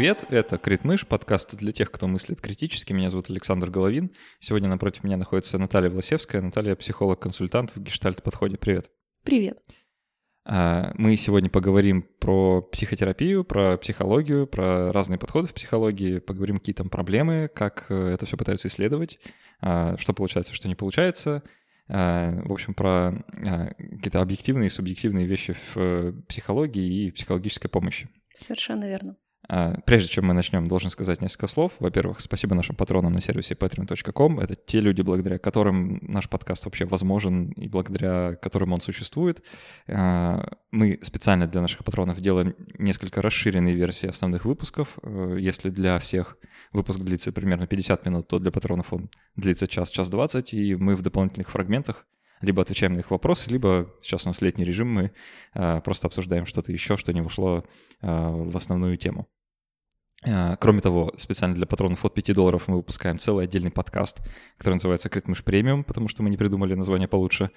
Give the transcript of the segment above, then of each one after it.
Привет, это Критмыш, подкаст для тех, кто мыслит критически. Меня зовут Александр Головин. Сегодня напротив меня находится Наталья Власевская. Наталья — психолог-консультант в гештальт-подходе. Привет. Привет. А, мы сегодня поговорим про психотерапию, про психологию, про разные подходы в психологии, поговорим, какие там проблемы, как э, это все пытаются исследовать, а, что получается, что не получается. А, в общем, про какие-то объективные и субъективные вещи в э, психологии и психологической помощи. Совершенно верно. А, прежде чем мы начнем, должен сказать несколько слов. Во-первых, спасибо нашим патронам на сервисе patreon.com. Это те люди, благодаря которым наш подкаст вообще возможен и благодаря которым он существует. А, мы специально для наших патронов делаем несколько расширенные версии основных выпусков. Э, если для всех выпуск длится примерно 50 минут, то для патронов он длится час, час 20, и мы в дополнительных фрагментах либо отвечаем на их вопросы, либо сейчас у нас летний режим, мы э, просто обсуждаем что-то еще, что не вошло э, в основную тему. А, кроме того, специально для патронов от 5 долларов мы выпускаем целый отдельный подкаст, который называется «Критмыш премиум», потому что мы не придумали название получше.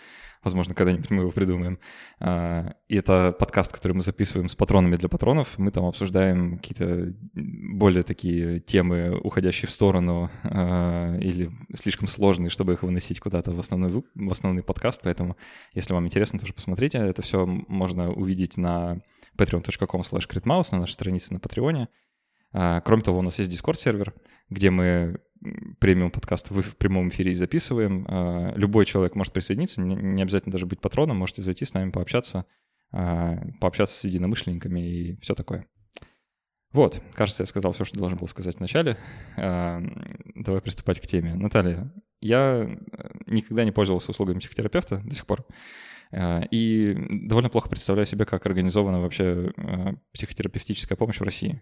Возможно, когда-нибудь мы его придумаем. А, и это подкаст, который мы записываем с патронами для патронов. Мы там обсуждаем какие-то более такие темы, уходящие в сторону а, или слишком сложные, чтобы их выносить куда-то в основной, в основной подкаст. Поэтому, если вам интересно, тоже посмотрите. Это все можно увидеть на patreon.com slash на нашей странице на Патреоне. А, кроме того, у нас есть Discord-сервер, где мы премиум подкаст в прямом эфире записываем. А, любой человек может присоединиться, не обязательно даже быть патроном, можете зайти с нами пообщаться, а, пообщаться с единомышленниками и все такое. Вот, кажется, я сказал все, что должен был сказать вначале. Давай приступать к теме. Наталья, я никогда не пользовался услугами психотерапевта до сих пор. И довольно плохо представляю себе, как организована вообще психотерапевтическая помощь в России.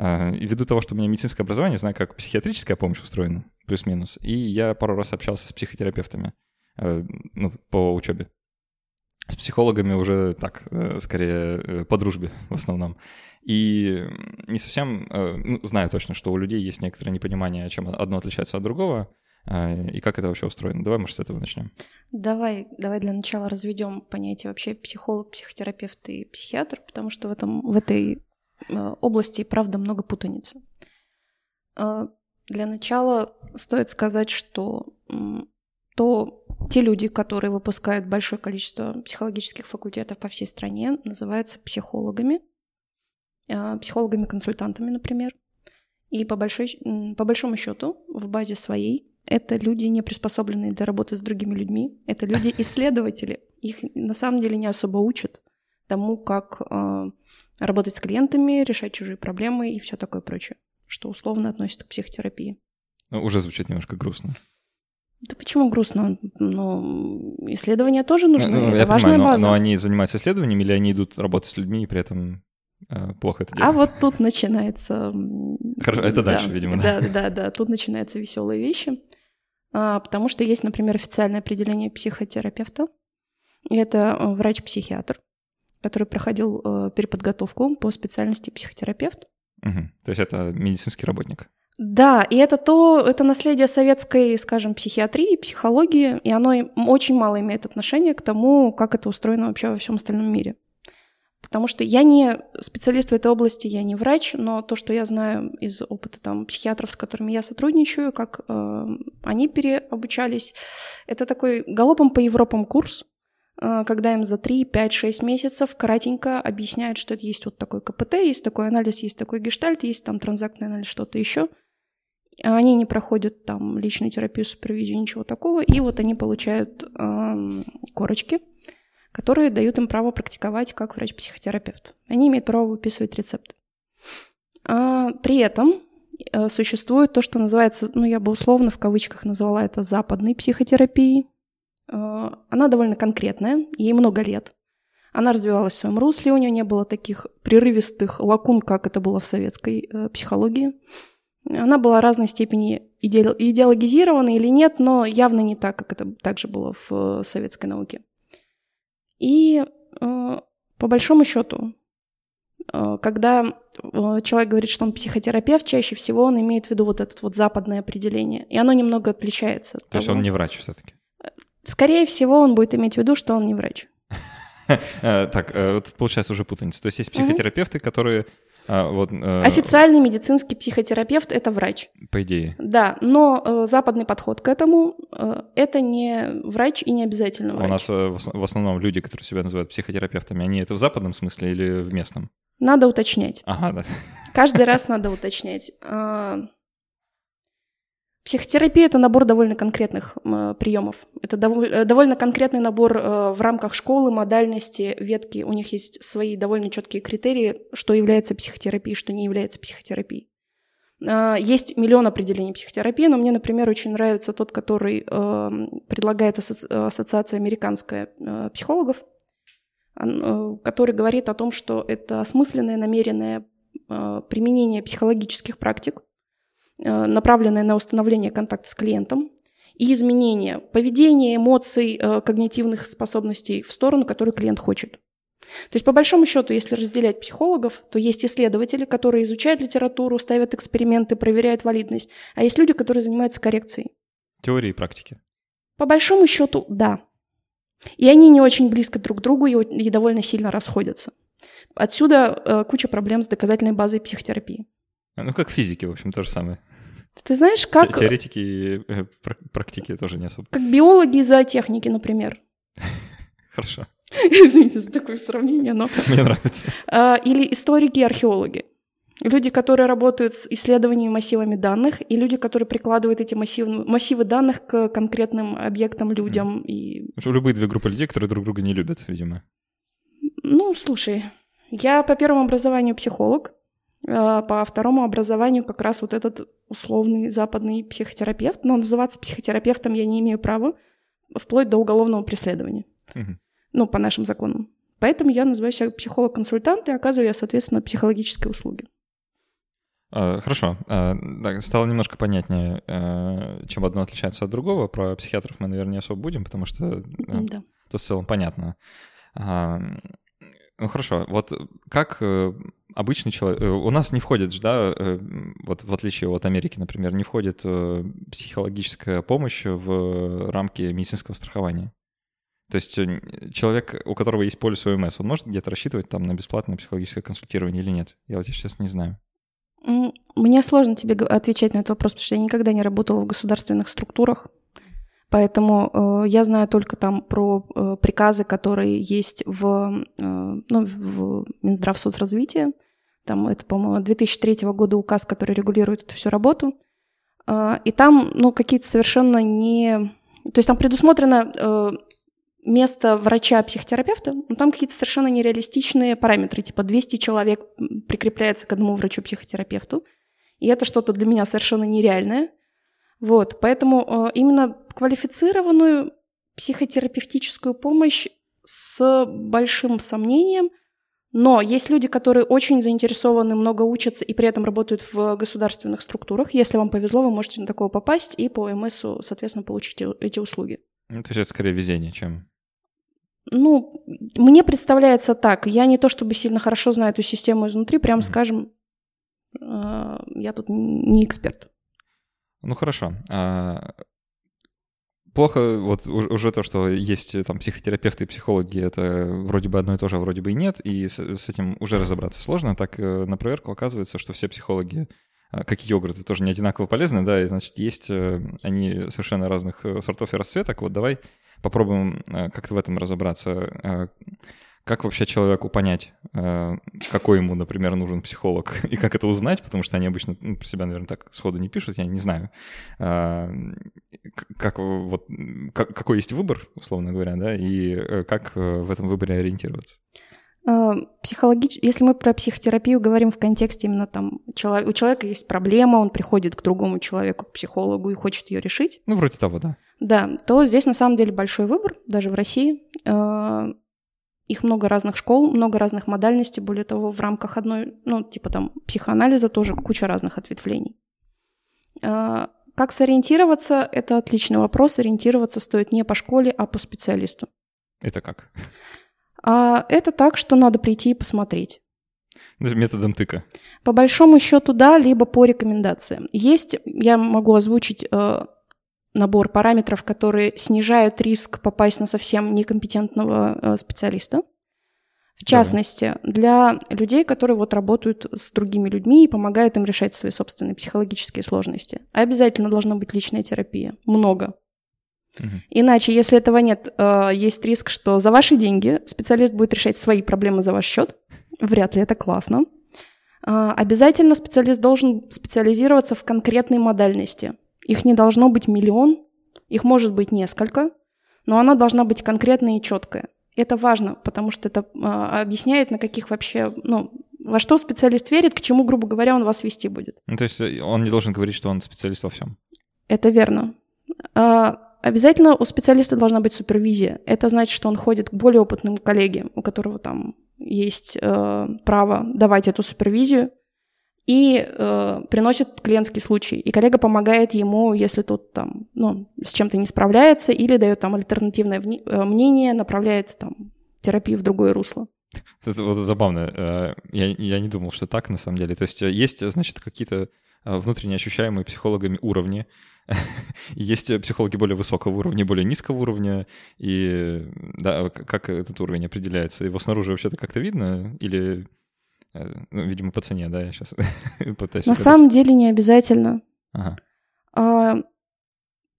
А, ввиду того, что у меня медицинское образование, знаю, как психиатрическая помощь устроена, плюс-минус. И я пару раз общался с психотерапевтами э, ну, по учебе. С психологами уже так, э, скорее, э, по дружбе в основном. И не совсем, ну, знаю точно, что у людей есть некоторое непонимание, чем одно отличается от другого, и как это вообще устроено. Давай, может, с этого начнем. Давай, давай для начала разведем понятие вообще психолог, психотерапевт и психиатр, потому что в, этом, в этой Э, области, правда, много путаницы. Э, для начала стоит сказать, что то те люди, которые выпускают большое количество психологических факультетов по всей стране, называются психологами, э, психологами-консультантами, например. И по, большой, по большому счету в базе своей это люди, не приспособленные для работы с другими людьми, это люди-исследователи. Их на самом деле не особо учат тому, как работать с клиентами, решать чужие проблемы и все такое прочее, что условно относится к психотерапии. Ну, уже звучит немножко грустно. Да почему грустно? Ну, исследования тоже нужны, ну, это важная понимаю, база. Но, но они занимаются исследованиями или они идут работать с людьми и при этом э, плохо это а делают? А вот тут начинается... Хорошо, это да, дальше, видимо. Да, да, да, да, тут начинаются веселые вещи. А, потому что есть, например, официальное определение психотерапевта. Это э, врач-психиатр который проходил э, переподготовку по специальности психотерапевт. Угу. То есть это медицинский работник. Да, и это то, это наследие советской, скажем, психиатрии, психологии, и оно очень мало имеет отношения к тому, как это устроено вообще во всем остальном мире. Потому что я не специалист в этой области, я не врач, но то, что я знаю из опыта там психиатров, с которыми я сотрудничаю, как э, они переобучались, это такой галопом по Европам курс, когда им за 3, 5, 6 месяцев кратенько объясняют, что есть вот такой КПТ, есть такой анализ, есть такой гештальт, есть там транзактный анализ, что-то еще. Они не проходят там личную терапию, супервизию, ничего такого, и вот они получают э, корочки, которые дают им право практиковать как врач-психотерапевт. Они имеют право выписывать рецепты. А, при этом э, существует то, что называется, ну я бы условно в кавычках назвала это западной психотерапией, Э, она довольно конкретная, ей много лет. Она развивалась в своем русле, у нее не было таких прерывистых лакун, как это было в советской э, психологии. Она была разной степени иде- идеологизирована или нет, но явно не так, как это также было в э, советской науке. И э, по большому счету, э, когда э, человек говорит, что он психотерапевт, чаще всего он имеет в виду вот это вот западное определение, и оно немного отличается. То того. есть он не врач все-таки? Скорее всего, он будет иметь в виду, что он не врач. Э, так, э, тут получается уже путаница. То есть есть психотерапевты, которые А, вот, э, Официальный медицинский психотерапевт это врач. По идее. Да, но э, западный подход к этому э, это не врач и не обязательно врач. У нас э, в ос- в основном люди, которые себя называют психотерапевтами, они это в западном смысле или в местном? Надо уточнять. Ага, да. Каждый раз надо уточнять. Психотерапия это набор довольно конкретных м, приемов. Это доволь- э, довольно конкретный набор э, в рамках школы, модальности, ветки. У них есть свои довольно четкие критерии, что является психотерапией, что не является психотерапией. А, Есть миллион определений психотерапии, но мне, например, очень нравится тот, который э, предлагает асоци- Ассоциация американская э, психологов, э, который говорит о том, что это осмысленное, намеренное э, применение психологических практик, э, направленное на установление контакта с клиентом и изменение поведения, эмоций, э, когнитивных способностей в сторону, которую клиент хочет. То есть, по большому счету, если разделять психологов, то есть исследователи, которые изучают литературу, ставят эксперименты, проверяют валидность, а есть люди, которые занимаются коррекцией. Теории и практики. По большому счету, да. И они не очень близко друг к другу и, и довольно сильно расходятся. Отсюда э, куча проблем с доказательной базой психотерапии. Ну, как в физике, в общем, то же самое. Ты знаешь, как, Теоретики и э, прак- практики тоже не особо. как биологи и зоотехники, например. Хорошо. Извините за такое сравнение, но... Мне нравится. А, Или историки и археологи. Люди, которые работают с исследованиями массивами данных, и люди, которые прикладывают эти массивы, массивы данных к конкретным объектам, людям. И, Потому что любые две группы людей, которые друг друга не любят, видимо. ну, слушай, я по первому образованию психолог, по второму образованию как раз вот этот условный западный психотерапевт, но называться психотерапевтом я не имею права, вплоть до уголовного преследования. Ну, по нашим законам. Поэтому я называю себя психолог-консультант и оказываю я, соответственно, психологические услуги. А, Хорошо. А, так, Стало немножко понятнее, э, чем одно отличается от другого. Про психиатров мы, наверное, не особо будем, потому что э, Да. то в целом понятно. Ну хорошо, вот как э, обычный человек... э, У нас не входит, да, э, вот в отличие от Америки, например, не входит э, психологическая помощь в рамки медицинского страхования. То есть э, человек, у которого есть полис ОМС, он может где-то рассчитывать там на бесплатное психологическое консультирование или нет? Я вот сейчас не знаю. Мне сложно тебе отвечать на этот вопрос, потому что я никогда не работала в государственных структурах. Поэтому э, я знаю только там про э, приказы, которые есть в, э, ну, в Минздравсоцразвития. Там это, по-моему, 2003 года указ, который регулирует эту всю работу. Э, и там, ну, какие-то совершенно не... То есть там предусмотрено э, место врача-психотерапевта, но там какие-то совершенно нереалистичные параметры, типа 200 человек прикрепляется к одному врачу-психотерапевту, и это что-то для меня совершенно нереальное. Вот, поэтому э, именно квалифицированную психотерапевтическую помощь с большим сомнением, но есть люди, которые очень заинтересованы, много учатся и при этом работают в государственных структурах. Если вам повезло, вы можете на такого попасть и по ОМСу, соответственно, получить эти услуги. Ну, То есть это скорее везение, чем... Ну, мне представляется так. Я не то чтобы сильно хорошо знаю эту систему изнутри, прям скажем, э, я тут не эксперт. Ну хорошо. А, Плохо вот уж- уже то, что есть э, там психотерапевты и психологи, это вроде бы одно и то же, а вроде бы и нет, и с, с этим уже разобраться сложно. Так э, на проверку оказывается, что все психологи, а, как и йогурты, тоже не одинаково полезны, да, и значит есть э, они совершенно разных э, сортов и расцветок. Вот давай попробуем э, как-то в этом разобраться. Как вообще человеку понять, э, какой ему, например, нужен психолог, и как это узнать, потому что они обычно ну, про себя, наверное, так сходу не пишут, я не знаю. А, Как, вот, как- какой есть выбор, условно говоря, да, и э, как э, в этом выборе ориентироваться. Э, Психологич... Если мы про психотерапию говорим в контексте именно там чело- у человека есть проблема, он приходит к другому человеку, к психологу и хочет ее решить, Ну, вроде того, да. да, то здесь на самом деле большой выбор, даже в России. Их много разных школ, много разных модальностей. Более того, в рамках одной, ну, типа там психоанализа тоже куча разных ответвлений. Э, Как сориентироваться? Это отличный вопрос. Ориентироваться стоит не по школе, а по специалисту. Это как? А это так, что надо прийти и посмотреть. Методом тыка. По большому счету, да, либо по рекомендациям. Есть, я могу озвучить э, набор параметров, которые снижают риск попасть на совсем некомпетентного э, специалиста. В частности, для людей, которые вот работают с другими людьми и помогают им решать свои собственные психологические сложности. Обязательно должна быть личная терапия. Много. Угу. Иначе, если этого нет, э, есть риск, что за ваши деньги специалист будет решать свои проблемы за ваш счет. Вряд ли это классно. Э, обязательно специалист должен специализироваться в конкретной модальности. Их не должно быть миллион, их может быть несколько, но она должна быть конкретная и четкая. Это важно, потому что это э, объясняет, на каких вообще, ну, во что специалист верит, к чему, грубо говоря, он вас вести будет. Ну, то есть он не должен говорить, что он специалист во всем. Это верно. Обязательно у специалиста должна быть супервизия. Это значит, что он ходит к более опытным коллеге, у которого там есть э, право давать эту супервизию, и э, приносит клиентский случай. И коллега помогает ему, если тот там, ну, с чем-то не справляется, или дает там альтернативное э, мнение, направляет там терапию в другое русло. Это вот забавно. Э, я, я не думал, что так на самом деле. То есть э, есть, значит, какие-то внутренне ощущаемые психологами уровни, Есть психологи более высокого уровня, более низкого уровня, и да, как этот уровень определяется? Его снаружи вообще-то как-то видно или, ну, видимо, по цене, да, я сейчас пытаюсь... На самом деле не обязательно. Ага. А,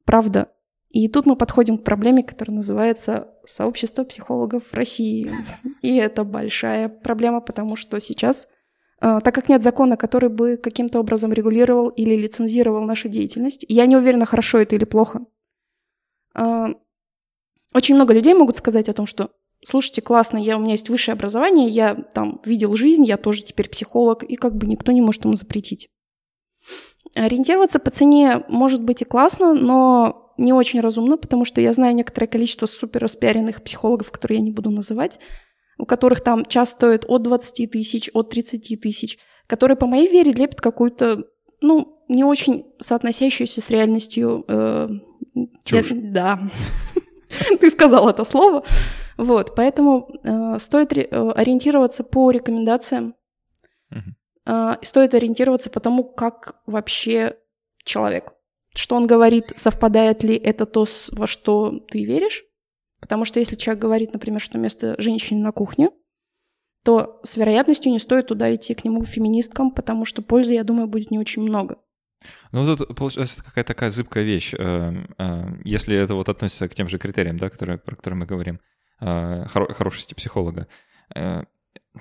правда. И тут мы подходим к проблеме, которая называется сообщество психологов в России. И это большая проблема, потому что сейчас а, так как нет закона, который бы каким-то образом регулировал или лицензировал нашу деятельность. Я не уверена, хорошо это или плохо. А, очень много людей могут сказать о том, что слушайте, классно, я, у меня есть высшее образование, я там видел жизнь, я тоже теперь психолог, и как бы никто не может ему запретить. Ориентироваться по цене может быть и классно, но не очень разумно, потому что я знаю некоторое количество супер распиаренных психологов, которые я не буду называть, у которых там час стоит от 20 тысяч, от 30 тысяч, которые, по моей вере, лепят какую-то, ну, не очень соотносящуюся с реальностью... Э, Чушь. Э, да. Ты сказал это слово. Вот, поэтому э, стоит э, ориентироваться по рекомендациям. Э, стоит ориентироваться по тому, как вообще человек. Что он говорит, совпадает ли это то, во что ты веришь, Потому что если человек говорит, например, что место женщины на кухне, то с вероятностью не стоит туда идти к нему феминисткам, потому что пользы, я думаю, будет не очень много. Ну, тут получается какая-то такая зыбкая вещь. Э, э, если это вот относится к тем же критериям, да, которые, про которые мы говорим, э, хорошести психолога. То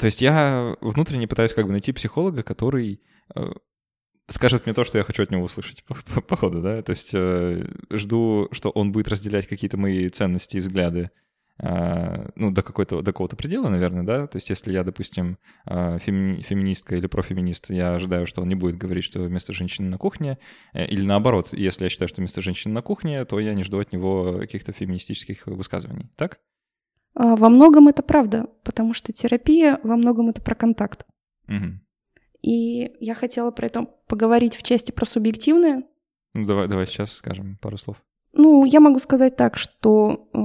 есть я внутренне пытаюсь как бы найти психолога, который скажет мне то, что я хочу от него услышать, по, по, по ходу, да, то есть э, жду, что он будет разделять какие-то мои ценности и взгляды, э, ну, до какой-то, до какого-то предела, наверное, да, то есть если я, допустим, э, феми, феминистка или профеминист, я ожидаю, что он не будет говорить, что вместо женщины на кухне, э, или наоборот, если я считаю, что вместо женщины на кухне, то я не жду от него каких-то феминистических высказываний, так? А, во многом это правда, потому что терапия во многом это про контакт. Угу. И я хотела про это поговорить в части про субъективное. Ну, давай, давай сейчас скажем пару слов. Ну, я могу сказать так, что э,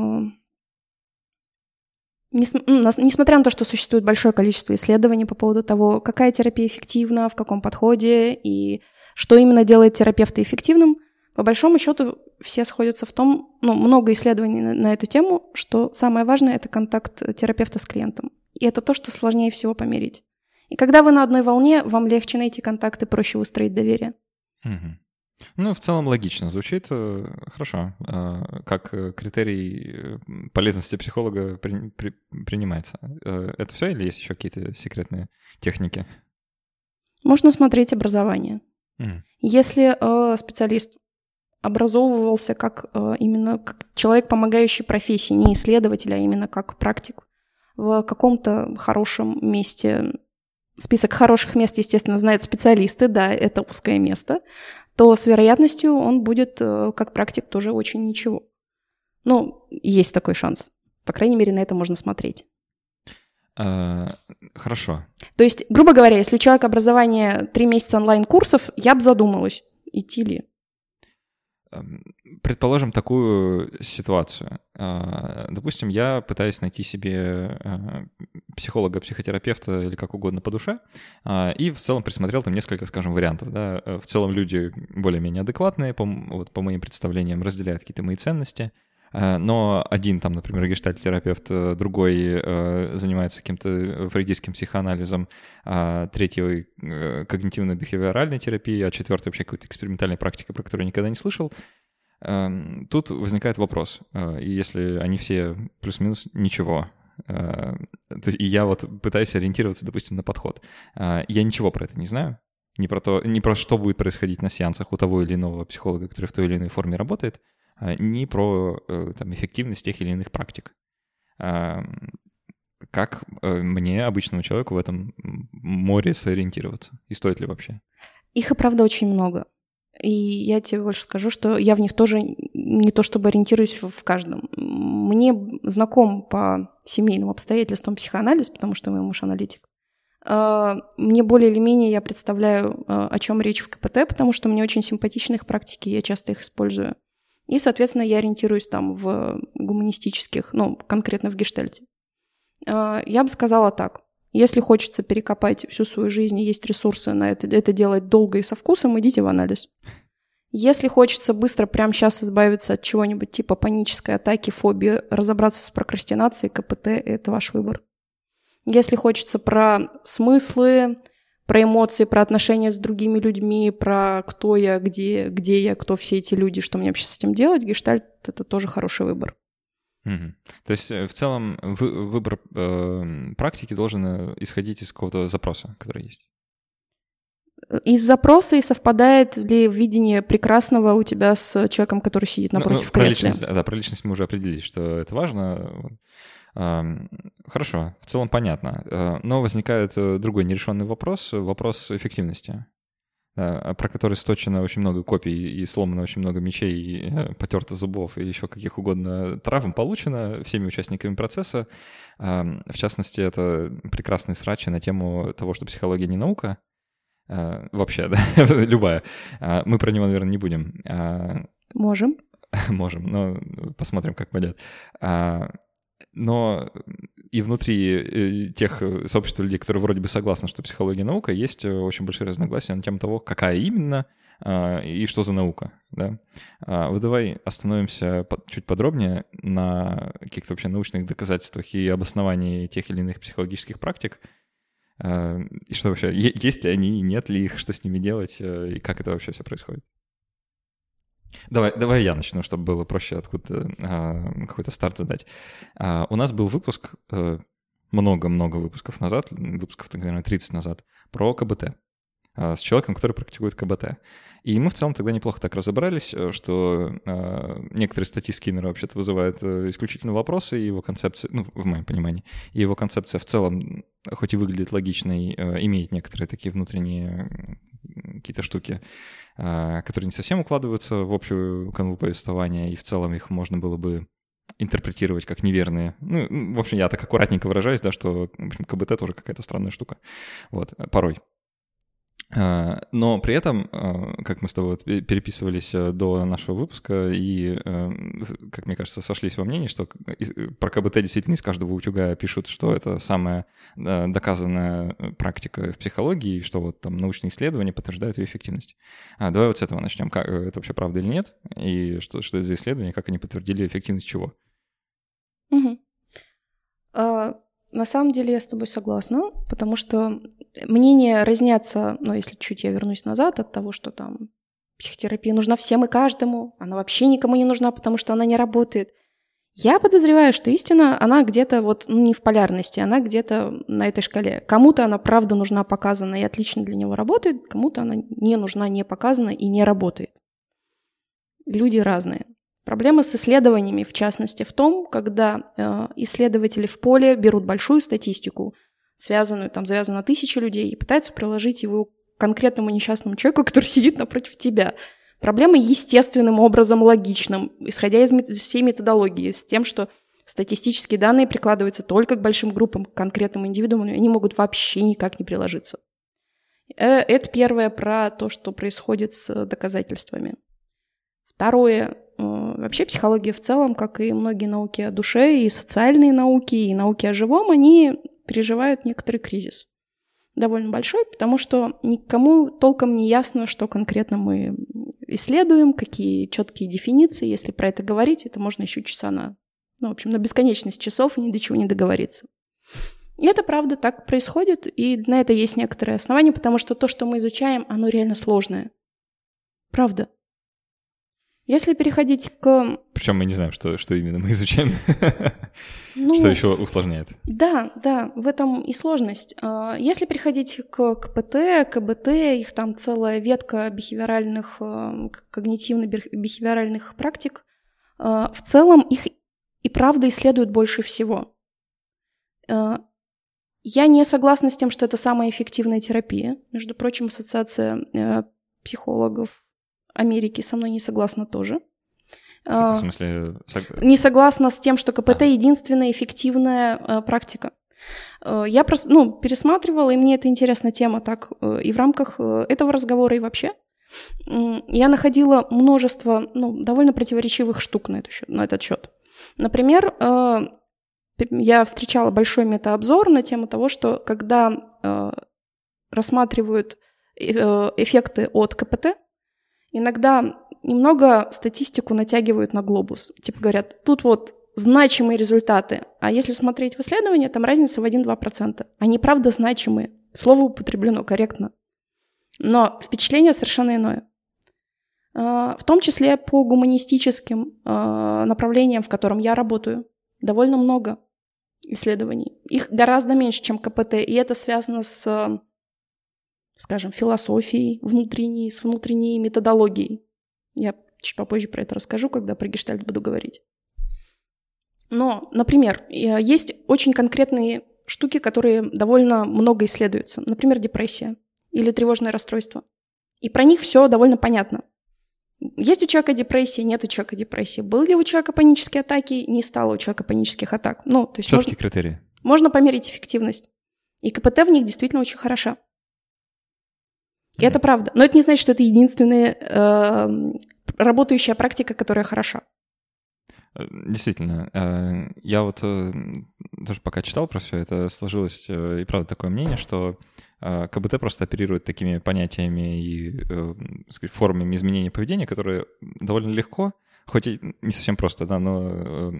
несмотря на то, что существует большое количество исследований по поводу того, какая терапия эффективна, в каком подходе и что именно делает терапевта эффективным, по большому счету все сходятся в том, ну, много исследований на, на эту тему, что самое важное — это контакт терапевта с клиентом. И это то, что сложнее всего померить. И когда вы на одной волне, вам легче найти контакты, проще выстроить доверие. Угу. Ну, в целом логично звучит. Э, хорошо. Э, как критерий э, полезности психолога при, при, принимается. Это все или есть еще какие-то секретные техники? Можно смотреть образование. Mm. Если э, специалист образовывался как э, именно как человек, помогающий профессии, не исследователь, а именно как практик в каком-то хорошем месте список хороших мест, естественно, знают специалисты, да, это узкое место, то с вероятностью он будет э, как практик тоже очень ничего. Ну, есть такой шанс. По крайней мере, на это можно смотреть. А, хорошо. То есть, грубо говоря, если у человека образование три месяца онлайн-курсов, я бы задумалась, идти ли. Эм, предположим такую ситуацию. А, допустим, я пытаюсь найти себе э, психолога, психотерапевта или как угодно по душе, а, и в целом присмотрел там несколько, скажем, вариантов. Да. В целом люди более-менее адекватные, по, вот, по моим представлениям, разделяют какие-то мои ценности. Э, но один там, например, гештальт-терапевт, э, другой занимается каким-то фрейдистским психоанализом, а третий когнитивно-бихевиоральной терапией, а четвертый вообще какой-то экспериментальной практикой, про которую я никогда не слышал. Эм, тут возникает вопрос, если они все плюс-минус ничего, и я вот пытаюсь ориентироваться, допустим, на подход. Я ничего про это не знаю, не про то, не про что будет происходить на сеансах у того или иного психолога, который в той или иной форме работает, а, не про э, там, эффективность тех или иных практик. А, как э, мне, обычному человеку, в этом море сориентироваться? И стоит ли вообще? Их и правда очень много. И я тебе больше скажу, что я в них тоже не то чтобы ориентируюсь в каждом. Мне знаком по семейным обстоятельствам психоанализ, потому что мой муж аналитик. А, мне более или менее я представляю, о чем речь в КПТ, потому что мне очень симпатичны их практики, я часто их использую. И, соответственно, я ориентируюсь там в гуманистических, ну, конкретно в гештальте. А, я бы сказала так. Если хочется перекопать всю свою жизнь и есть ресурсы на это, это делать долго и со вкусом, идите в анализ. Если хочется быстро прямо сейчас избавиться от чего-нибудь типа панической атаки, фобии, разобраться с прокрастинацией, КПТ — это ваш выбор. Если хочется про смыслы, про эмоции, про отношения с другими людьми, про кто я, где, где я, кто все эти люди, что мне вообще с этим делать, гештальт — это тоже хороший выбор. Угу. То есть э, в целом вы, выбор э, практики должен э, исходить из какого-то запроса, который есть? Из запроса и совпадает ли видение прекрасного у тебя с человеком, который сидит напротив ну, ну, кресла? Личность, да, про личность мы уже определились, что это важно. Хорошо, в целом понятно. Э, но возникает э, другой нерешенный вопрос, вопрос эффективности, про который сточено очень много копий и сломано очень много мечей, и э, потерто зубов и еще каких угодно травм получено всеми участниками процесса. В частности, это прекрасные срачи на тему того, что психология не наука, вообще, да, любая. Мы про него, наверное, не будем. Можем. Можем, но посмотрим, как пойдет но и внутри э, тех э, сообществ людей, которые вроде бы согласны, что психология наука, есть э, очень большие разногласия на тему того, какая именно а, и что за наука. Да? А, вот давай остановимся чуть подробнее на каких-то вообще научных доказательствах и обосновании тех или иных психологических практик. А, и что вообще, есть ли они, нет ли их, что с ними делать, и как это вообще все происходит? Давай, давай я начну, чтобы было проще откуда а, какой-то старт задать. А, у нас был выпуск э, много-много выпусков назад, выпусков, наверное, 30 назад, про КБТ с человеком, который практикует КБТ. И мы в целом тогда неплохо так разобрались, э, что э, некоторые статьи Скиннера вообще-то вызывают э, исключительно вопросы, и его концепция, ну, в моем понимании, и его концепция в целом, хоть и выглядит логичной, э, имеет некоторые такие внутренние какие-то штуки, а, которые не совсем укладываются в общую канву повествования, и в целом их можно было бы интерпретировать как неверные. Ну, в общем, я так аккуратненько выражаюсь, да, что в общем, КБТ тоже какая-то странная штука. Вот, порой. А, но при этом, а, как мы с тобой переписывались э, до нашего выпуска, и, э, как мне кажется, сошлись во мнении, что про КБТ действительно из каждого утюга пишут, что это самая э, доказанная практика в психологии, что вот там научные исследования подтверждают ее эффективность. А, давай вот с этого начнем. Как, это вообще правда или нет? И что, что это за исследования, как они подтвердили эффективность чего? Угу. А, на самом деле я с тобой согласна, потому что мнения разнятся, ну, если чуть я вернусь назад от того, что там психотерапия нужна всем и каждому, она вообще никому не нужна, потому что она не работает. Я подозреваю, что истина, она где-то вот ну, не в полярности, она где-то на этой шкале. Кому-то она правда нужна, показана и отлично для него работает, кому-то она не нужна, не показана и не работает. Люди разные. Проблема с исследованиями, в частности, в том, когда э, исследователи в поле берут большую статистику, связанную, там, завязанную на тысячи людей, и пытаются приложить его к конкретному несчастному человеку, который сидит напротив тебя. Проблема естественным образом логичным, исходя из всей методологии, с тем, что статистические данные прикладываются только к большим группам, к конкретным индивидуумам, и они могут вообще никак не приложиться. Э, это первое про то, что происходит с доказательствами. Второе, вообще психология в целом, как и многие науки о душе, и социальные науки, и науки о живом, они переживают некоторый кризис. Довольно большой, потому что никому толком не ясно, что конкретно мы исследуем, какие четкие дефиниции. Если про это говорить, это можно еще часа на, ну, в общем, на бесконечность часов и ни до чего не договориться. И это правда так происходит, и на это есть некоторые основания, потому что то, что мы изучаем, оно реально сложное. Правда. Если переходить к... Причем мы не знаем, что, что именно мы изучаем. Ну, что еще усложняет. Да, да, в этом и сложность. А, если переходить к КПТ, КБТ, их там целая ветка бихевиоральных, а, когнитивно-бихевиоральных практик, а, в целом их и правда исследуют больше всего. Я не согласна с тем, что это самая эффективная терапия. Между прочим, ассоциация э, психологов Америки со мной не согласна тоже. В а, смысле? Не согласна с тем, что КПТ а. единственная эффективная э, практика. Э, я прос, ну, пересматривала, и мне это интересная тема так и в рамках этого разговора, и вообще. Я находила множество ну, довольно противоречивых штук на, эту счет, на этот счет. Например, я встречала большой метаобзор на тему того, что когда рассматривают эффекты от КПТ, иногда немного статистику натягивают на глобус. Типа говорят, тут вот значимые результаты, а если смотреть в исследования, там разница в 1-2%. Они правда значимые. Слово употреблено корректно. Но впечатление совершенно иное. А, в том числе по гуманистическим а, направлениям, в котором я работаю, довольно много исследований. Их гораздо меньше, чем КПТ, и это связано с скажем, философией внутренней, с внутренней методологией. Я чуть попозже про это расскажу, когда про гештальт буду говорить. Но, например, э, есть очень конкретные штуки, которые довольно много исследуются. Например, депрессия или тревожное расстройство. И про них все довольно понятно. Есть у человека депрессия, нет у человека депрессии. Был ли у человека панические атаки, не стало у человека панических атак. Ну, то есть Четкие можно, критерии. Можно померить эффективность. И КПТ в них действительно очень хороша. И это правда. Но это не значит, что это единственная э, работающая практика, которая хороша. Э, действительно, э, я вот э, даже пока читал про все это, сложилось и правда такое мнение, что КБТ просто оперирует такими понятиями и сказать, формами изменения поведения, которые довольно легко, хоть и не совсем просто, да, но Э,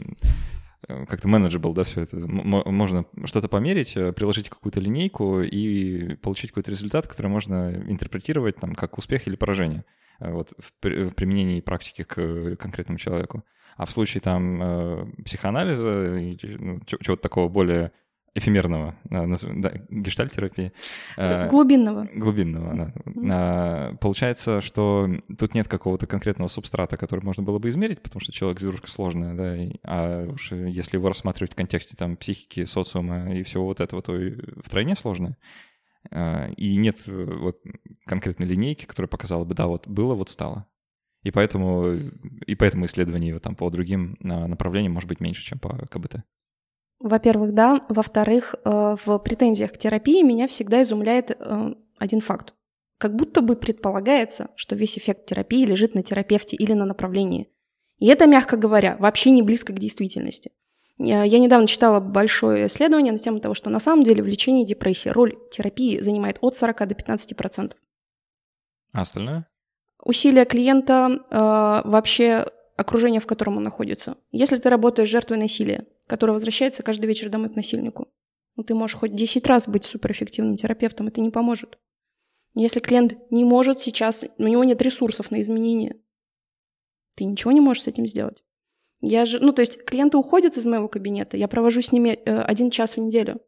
как-то manageable, да, все это. Можно что-то померить, э, приложить какую-то линейку и получить какой-то результат, который можно интерпретировать там как успех или поражение э, вот, в применении практики к конкретному человеку. А в случае там психоанализа, ну, чего-то такого более эфемерного, да, гештальтерапии. Э, глубинного. Глубинного, да. Mm-hmm. Получается, что тут нет какого-то конкретного субстрата, который можно было бы измерить, потому что человек зверушка сложная, да, а уж если его рассматривать в контексте там психики, социума и всего вот этого, то и втройне сложно. А, и нет э, вот конкретной линейки, которая показала бы, да, вот было, вот стало. И поэтому, и поэтому исследование там по другим направлениям может быть меньше, чем по КБТ. Во-первых, да. Во-вторых, э, в претензиях к терапии меня всегда изумляет э, один факт. Как будто бы предполагается, что весь эффект терапии лежит на терапевте или на направлении. И это, мягко говоря, вообще не близко к действительности. Я недавно читала большое исследование на тему того, что на самом деле в лечении депрессии роль терапии занимает от 40 до 15%. А остальное? Усилия клиента, э, вообще окружение, в котором он находится. Если ты работаешь жертвой насилия, которая возвращается каждый вечер домой к насильнику, ну, ты можешь хоть 10 раз быть суперэффективным терапевтом, это не поможет. Если клиент не может сейчас, у него нет ресурсов на изменения, ты ничего не можешь с этим сделать. Я же, ну, то есть клиенты уходят из моего кабинета, я провожу с ними э, один час в неделю.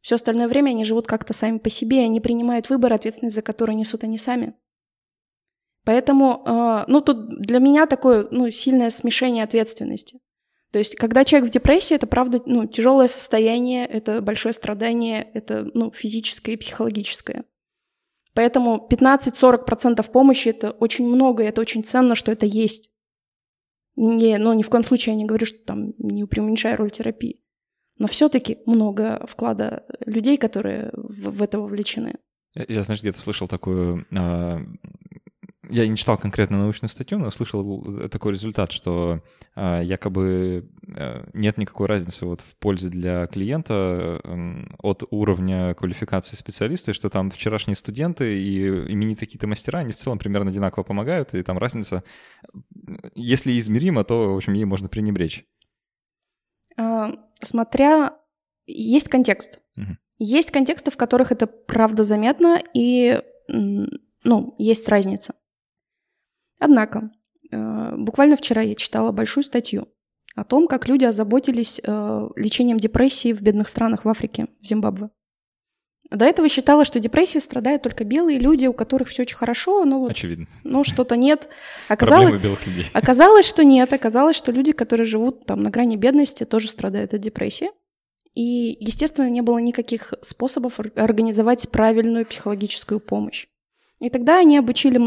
Все остальное время они живут как-то сами по себе, они принимают выбор, ответственность за который несут они сами. Поэтому, э, ну, тут для меня такое, ну, сильное смешение ответственности. То есть, когда человек в депрессии, это правда, ну, тяжелое состояние, это большое страдание, это, ну, физическое и психологическое. Поэтому 15-40% помощи — это очень много, и это очень ценно, что это есть. Не, ну, ни в коем случае я не говорю, что там не преуменьшаю роль терапии. Но все-таки много вклада людей, которые в, в это вовлечены. Я, знаешь, где-то слышал такую э, я не читал конкретно научную статью, но слышал такой результат, что а, якобы а, нет никакой разницы вот в пользе для клиента а, от уровня квалификации специалиста, и что там вчерашние студенты и именитые какие-то мастера, они в целом примерно одинаково помогают, и там разница, если измерима, то, в общем, ей можно пренебречь. А, смотря... Есть контекст. Угу. Есть контексты, в которых это правда заметно, и ну, есть разница. Однако, э, буквально вчера я читала большую статью о том, как люди озаботились э, лечением депрессии в бедных странах в Африке, в Зимбабве. До этого считала, что депрессией страдают только белые люди, у которых все очень хорошо, но вот, Очевидно. Ну, что-то нет. Оказалось, белых людей. Оказалось, что нет. Оказалось, что люди, которые живут там на грани бедности, тоже страдают от депрессии. И, естественно, не было никаких способов организовать правильную психологическую помощь. И тогда они обучили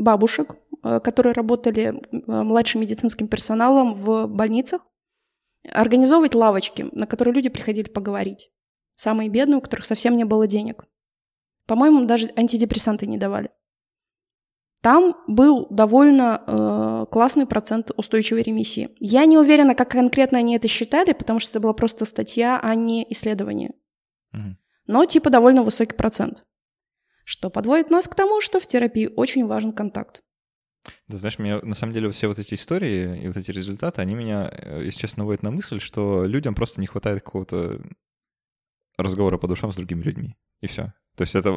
бабушек, которые работали э, младшим медицинским персоналом в больницах, организовывать лавочки, на которые люди приходили поговорить. Самые бедные, у которых совсем не было денег. По-моему, даже антидепрессанты не давали. Там был довольно э, классный процент устойчивой ремиссии. Я не уверена, как конкретно они это считали, потому что это была просто статья, а не исследование. Угу. Но типа довольно высокий процент. Что подводит нас к тому, что в терапии очень важен контакт. Да, знаешь, меня на самом деле все вот эти истории и вот эти результаты, они меня, э, если честно, наводят на мысль, что людям просто не хватает какого-то разговора по душам с другими людьми. И все. То есть это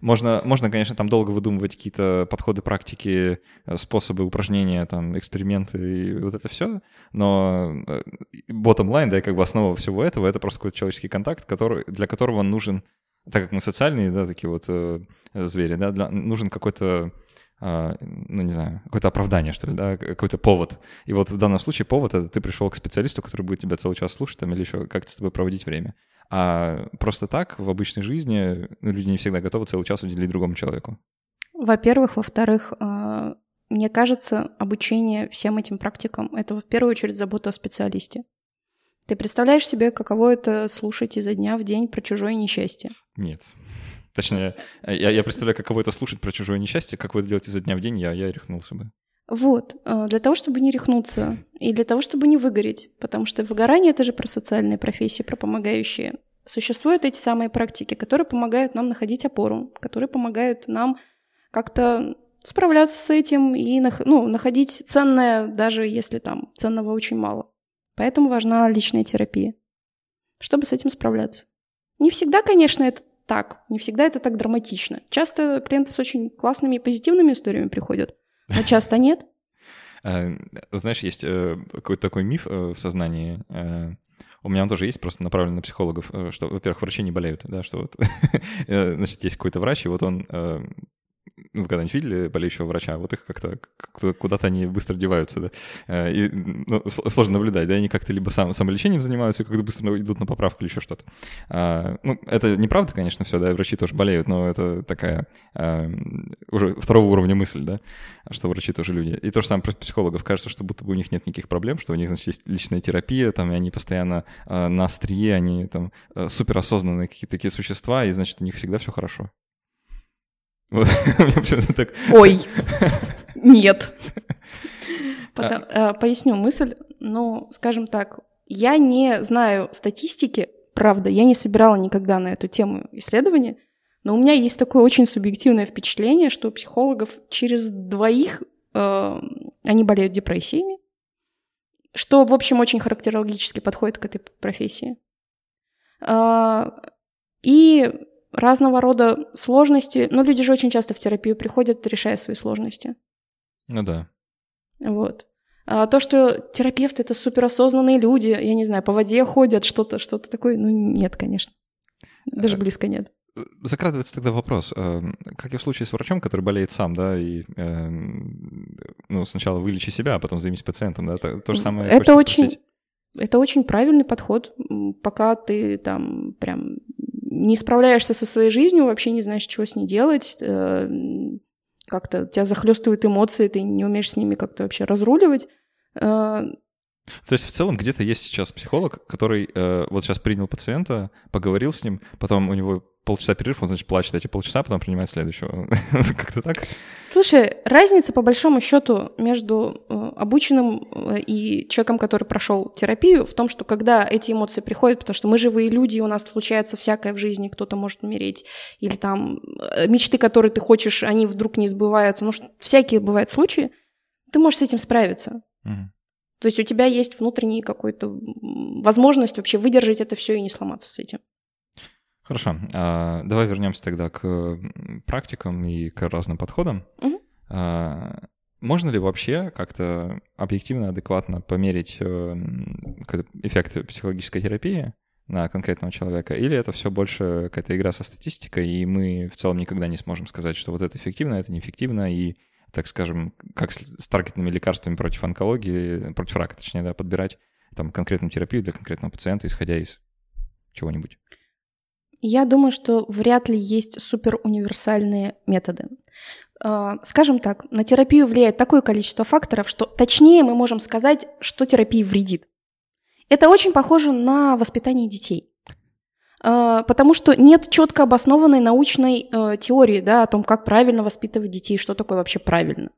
можно, можно, конечно, там долго выдумывать какие-то подходы, практики, э, способы упражнения, там, эксперименты и вот это все, но э, bottom line, да, и как бы основа всего этого, это просто какой-то человеческий контакт, который, для которого нужен, так как мы социальные, да, такие вот э, звери, да, для, нужен какой-то ну, не знаю, какое-то оправдание, что ли, да, какой-то повод. И вот в данном случае повод — это ты пришел к специалисту, который будет тебя целый час слушать там, или еще как-то с тобой проводить время. А просто так в обычной жизни ну, люди не всегда готовы целый час уделить другому человеку. Во-первых. Во-вторых, а, мне кажется, обучение всем этим практикам — это в первую очередь забота о специалисте. Ты представляешь себе, каково это слушать изо дня в день про чужое несчастье? Нет. Точнее, я, я представляю, каково это слушать про чужое несчастье, как вы это делаете изо дня в день, я, я рехнулся бы. Вот, а, для того, чтобы не рехнуться и для того, чтобы не выгореть, потому что выгорание — это же про социальные профессии, про помогающие. Существуют эти самые практики, которые помогают нам находить опору, которые помогают нам как-то справляться с этим и ну, находить ценное, даже если там ценного очень мало. Поэтому важна личная терапия, чтобы с этим справляться. Не всегда, конечно, это так, не всегда это так драматично. Часто клиенты с очень классными и позитивными историями приходят, а часто нет. Э, знаешь, есть э, какой-то такой миф э, в сознании. У меня он тоже есть, просто направлен на психологов, что, во-первых, врачи не болеют, да, что вот, значит, есть какой-то врач, и вот он вы когда-нибудь видели болеющего врача? Вот их как-то куда-то они быстро деваются, да? Э, и, ну, сложно наблюдать, да? Они как-то либо сам, самолечением занимаются, как-то быстро идут на поправку или еще что-то. А, ну, это неправда, конечно, все, да, врачи тоже болеют, но это такая а, уже второго уровня мысль, да, что врачи тоже люди. И то же самое про психологов. Кажется, что будто бы у них нет никаких проблем, что у них, значит, есть личная терапия, там, и они постоянно а, на острие, они там суперосознанные какие-то такие существа, и, значит, у них всегда все хорошо. Ой, нет. А. э, поясню мысль. Ну, скажем так, я не знаю статистики, правда, я не собирала никогда на эту тему исследования, но у меня есть такое очень субъективное впечатление, что у психологов через двоих э, они болеют депрессиями, что, в общем, очень характерологически подходит к этой профессии. Э, и разного рода сложности. Но люди же очень часто в терапию приходят, решая свои сложности. Ну да. Вот. А то, что терапевты — это суперосознанные люди, я не знаю, по воде ходят, что-то, что-то такое, ну нет, конечно. Даже э, близко нет. Закрадывается тогда вопрос, э, как и в случае с врачом, который болеет сам, да, и э, ну, сначала вылечи себя, а потом займись пациентом, да, то, то же самое. Это очень, спросить. это очень правильный подход, пока ты там прям не справляешься со своей жизнью, вообще не знаешь, что с ней делать, э, как-то тебя захлестывают эмоции, ты не умеешь с ними как-то вообще разруливать. То есть в целом где-то есть сейчас психолог, который э, вот сейчас принял пациента, поговорил с ним, потом у него полчаса перерыв, он, значит, плачет эти полчаса, потом принимает следующего. Как-то так? Слушай, разница по большому счету между э, обученным э, и человеком, который прошел терапию, в том, что когда эти эмоции приходят, потому что мы живые люди, у нас случается всякое в жизни, кто-то может умереть, или там э, мечты, которые ты хочешь, они вдруг не сбываются, ну, всякие бывают случаи, ты можешь с этим справиться. Угу. То есть у тебя есть внутренняя какая-то возможность вообще выдержать это все и не сломаться с этим. Хорошо. А, давай вернемся тогда к практикам и к разным подходам. Угу. А, можно ли вообще как-то объективно, адекватно померить э, эффект психологической терапии на конкретного человека, или это все больше какая-то игра со статистикой, и мы в целом никогда не сможем сказать, что вот это эффективно, это неэффективно, и, так скажем, как с таргетными лекарствами против онкологии, против рака, точнее, да, подбирать там конкретную терапию для конкретного пациента, исходя из чего-нибудь. Я думаю, что вряд ли есть супер универсальные методы. А, скажем так, на терапию влияет такое количество факторов, что точнее мы можем сказать, что терапия вредит. Это очень похоже на воспитание детей. А, потому что нет четко обоснованной научной э, теории да, о том, как правильно воспитывать детей, что такое вообще правильно.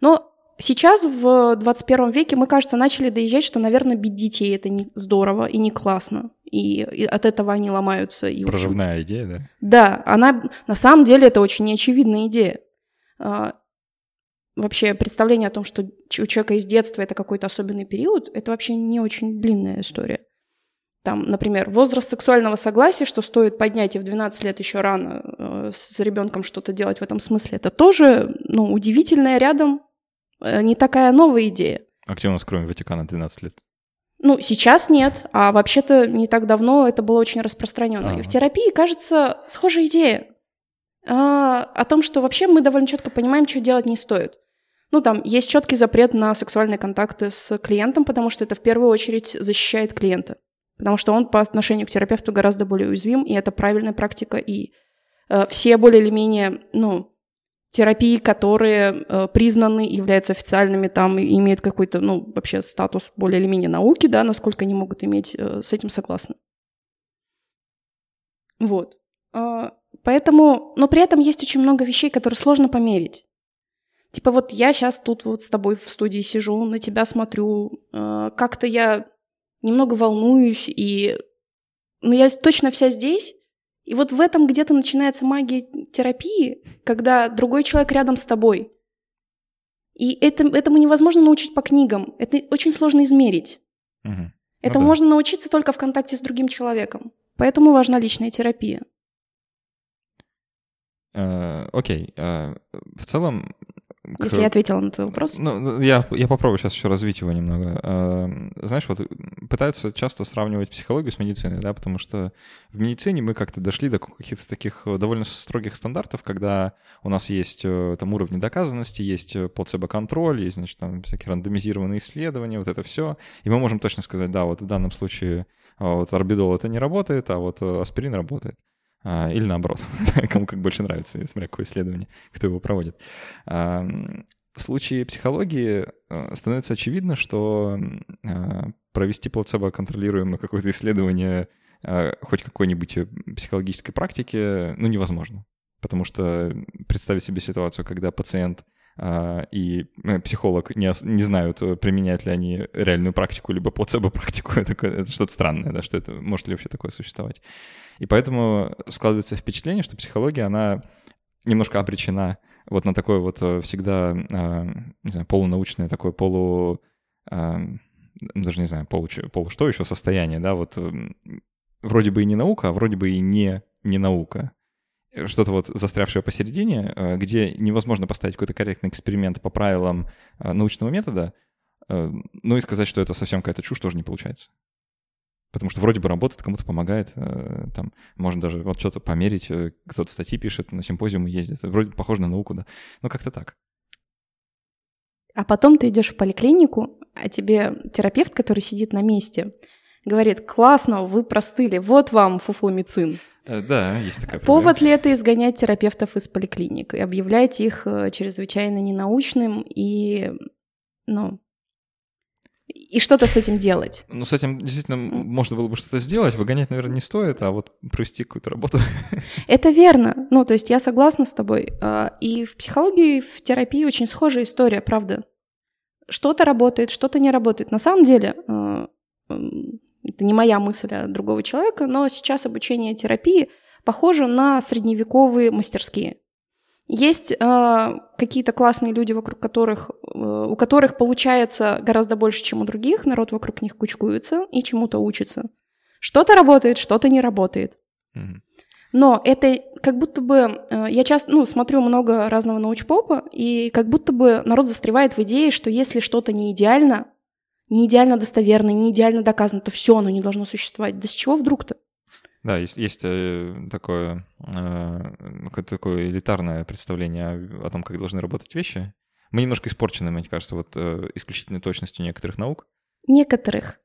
Но сейчас, в 21 веке, мы, кажется, начали доезжать, что, наверное, бить детей это не здорово и не классно и, и от этого они ломаются. И Проживная идея, да? Да, она на самом деле это очень неочевидная идея. А, вообще представление о том, что у человека из детства это какой-то особенный период, это вообще не очень длинная история. Там, например, возраст сексуального согласия, что стоит поднять и в 12 лет еще рано э, с ребенком что-то делать в этом смысле, это тоже ну, удивительная рядом, э, не такая новая идея. А где у нас, кроме Ватикана, 12 лет? Ну, сейчас нет, а вообще-то не так давно это было очень распространено. Ага. И в терапии, кажется, схожая идея а, о том, что вообще мы довольно четко понимаем, что делать не стоит. Ну, там есть четкий запрет на сексуальные контакты с клиентом, потому что это в первую очередь защищает клиента. Потому что он по отношению к терапевту гораздо более уязвим, и это правильная практика. И э, все более или менее, ну, терапии, которые э, признаны, являются официальными, там и имеют какой-то, ну, вообще статус более или менее науки, да, насколько они могут иметь, э, с этим согласны. Вот. Э, поэтому, но при этом есть очень много вещей, которые сложно померить. Типа вот я сейчас тут вот с тобой в студии сижу, на тебя смотрю, э, как-то я немного волнуюсь, и... Но я точно вся здесь, и вот в этом где-то начинается магия терапии, когда другой человек рядом с тобой. И это, этому невозможно научить по книгам. Это очень сложно измерить. Угу. Ну, да. можно научиться только в контакте с другим человеком. Поэтому важна личная терапия. Э, окей. Э, в целом, к... Если я ответила на твой вопрос. Ну, ну, я, я попробую сейчас еще развить его немного. А, знаешь, вот пытаются часто сравнивать психологию с медициной, да, потому что в медицине мы как-то дошли до каких-то таких довольно строгих стандартов, когда у нас есть э, там уровни доказанности, есть э, плацебо-контроль, есть, значит, там всякие рандомизированные исследования, вот это все. И мы можем точно сказать, да, вот в данном случае вот орбидол это не работает, а вот э, аспирин работает. А, или наоборот, кому как больше нравится, смотря какое исследование, кто его проводит. А, в случае психологии э, становится очевидно, что а, провести плацебо-контролируемое какое-то исследование хоть какой-нибудь психологической практики, ну, невозможно. Потому что представить себе ситуацию, когда пациент и э, психолог не, не знают, применяют ли они реальную практику, либо плацебо-практику, это, это что-то странное, да, что это, может ли вообще такое существовать. И поэтому складывается впечатление, что психология, она немножко обречена вот на такое вот э, всегда, а, не знаю, полунаучное такое полу... А, даже не знаю, полу, полу что еще состояние, да, вот вроде бы и не наука, а вроде бы и не, не наука. Что-то вот застрявшее посередине, э, где невозможно поставить какой-то корректный эксперимент по правилам э, научного метода, ну и сказать, что это совсем какая-то чушь, тоже не получается. Потому что вроде бы работает, кому-то помогает, э, там можно даже вот что-то померить, э, кто-то статьи пишет, на симпозиумы ездит, вроде похоже на науку, да, ну как-то так. А потом ты идешь в поликлинику, а тебе терапевт, который сидит на месте, говорит, классно, вы простыли, вот вам фуфломицин. Э, да, есть такая проблема. Повод ли это изгонять терапевтов из поликлиник и объявлять их чрезвычайно ненаучным и, ну, и что-то с этим делать. Ну, с этим действительно можно было бы что-то сделать. Выгонять, наверное, не стоит, а вот провести какую-то работу. Это верно. Ну, то есть я согласна с тобой. А, и в психологии, в терапии очень схожая история, правда. Что-то работает, что-то не работает. На самом деле, а, это не моя мысль, а другого человека, но сейчас обучение терапии похоже на средневековые мастерские. Есть э, какие-то классные люди, вокруг которых, э, у которых получается гораздо больше, чем у других, народ вокруг них кучкуется и чему-то учится. Что-то работает, что-то не работает. Но это как будто бы... Э, я часто ну, смотрю много разного научпопа, и как будто бы народ застревает в идее, что если что-то не идеально, не идеально достоверно, не идеально доказано, то все, оно не должно существовать. Да с чего вдруг-то? Да, есть, есть э, такое, э, такое элитарное представление о том, как должны работать вещи. Мы немножко испорчены, мне кажется, вот э, исключительной точностью некоторых наук. Некоторых.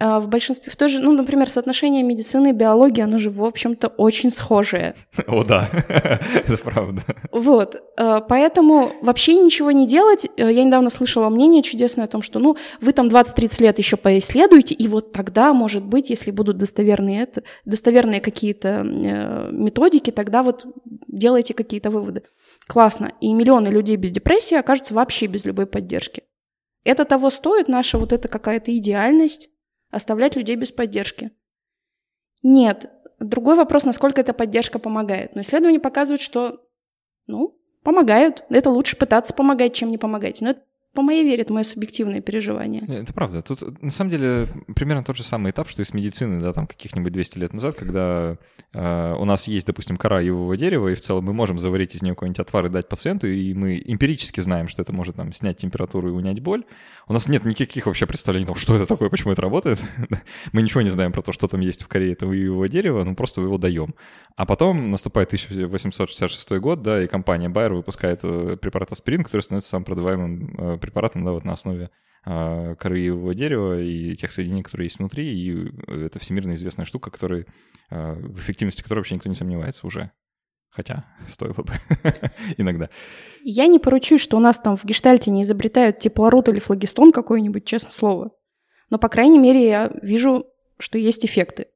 А в большинстве, в той же, ну, например, соотношение медицины и биологии, оно же, в общем-то, очень схожее. О, да, это правда. Вот, э, поэтому вообще ничего не делать. Э, я недавно слышала мнение чудесное о том, что, ну, вы там 20-30 лет еще поисследуете, и вот тогда, может быть, если будут достоверные, это, достоверные какие-то э, методики, тогда вот делайте какие-то выводы. Классно. И миллионы людей без депрессии окажутся вообще без любой поддержки. Это того стоит, наша вот эта какая-то идеальность, оставлять людей без поддержки. Нет. Другой вопрос, насколько эта поддержка помогает. Но исследования показывают, что, ну, помогают. Это лучше пытаться помогать, чем не помогать. Но это по моей вере, это мое субъективное переживание. Это правда. Тут, на самом деле, примерно тот же самый этап, что и с медициной, да, там каких-нибудь 200 лет назад, когда э, у нас есть, допустим, кора ивового дерева, и в целом мы можем заварить из нее какой-нибудь отвар и дать пациенту, и мы эмпирически знаем, что это может там снять температуру и унять боль. У нас нет никаких вообще представлений о том, что это такое, почему это работает. мы ничего не знаем про то, что там есть в коре этого ивового дерева, ну просто его даем. А потом наступает 1866 год, да, и компания Bayer выпускает э, препарат аспирин, который становится самым продаваемым э, препаратом да, вот на основе э, коры его дерева и тех соединений, которые есть внутри, и это всемирно известная штука, которой, э, в эффективности которой вообще никто не сомневается уже. Хотя стоило бы иногда. Я не поручусь, что у нас там в гештальте не изобретают теплород или флагистон какой-нибудь, честное слово. Но, по крайней мере, я вижу, что есть эффекты.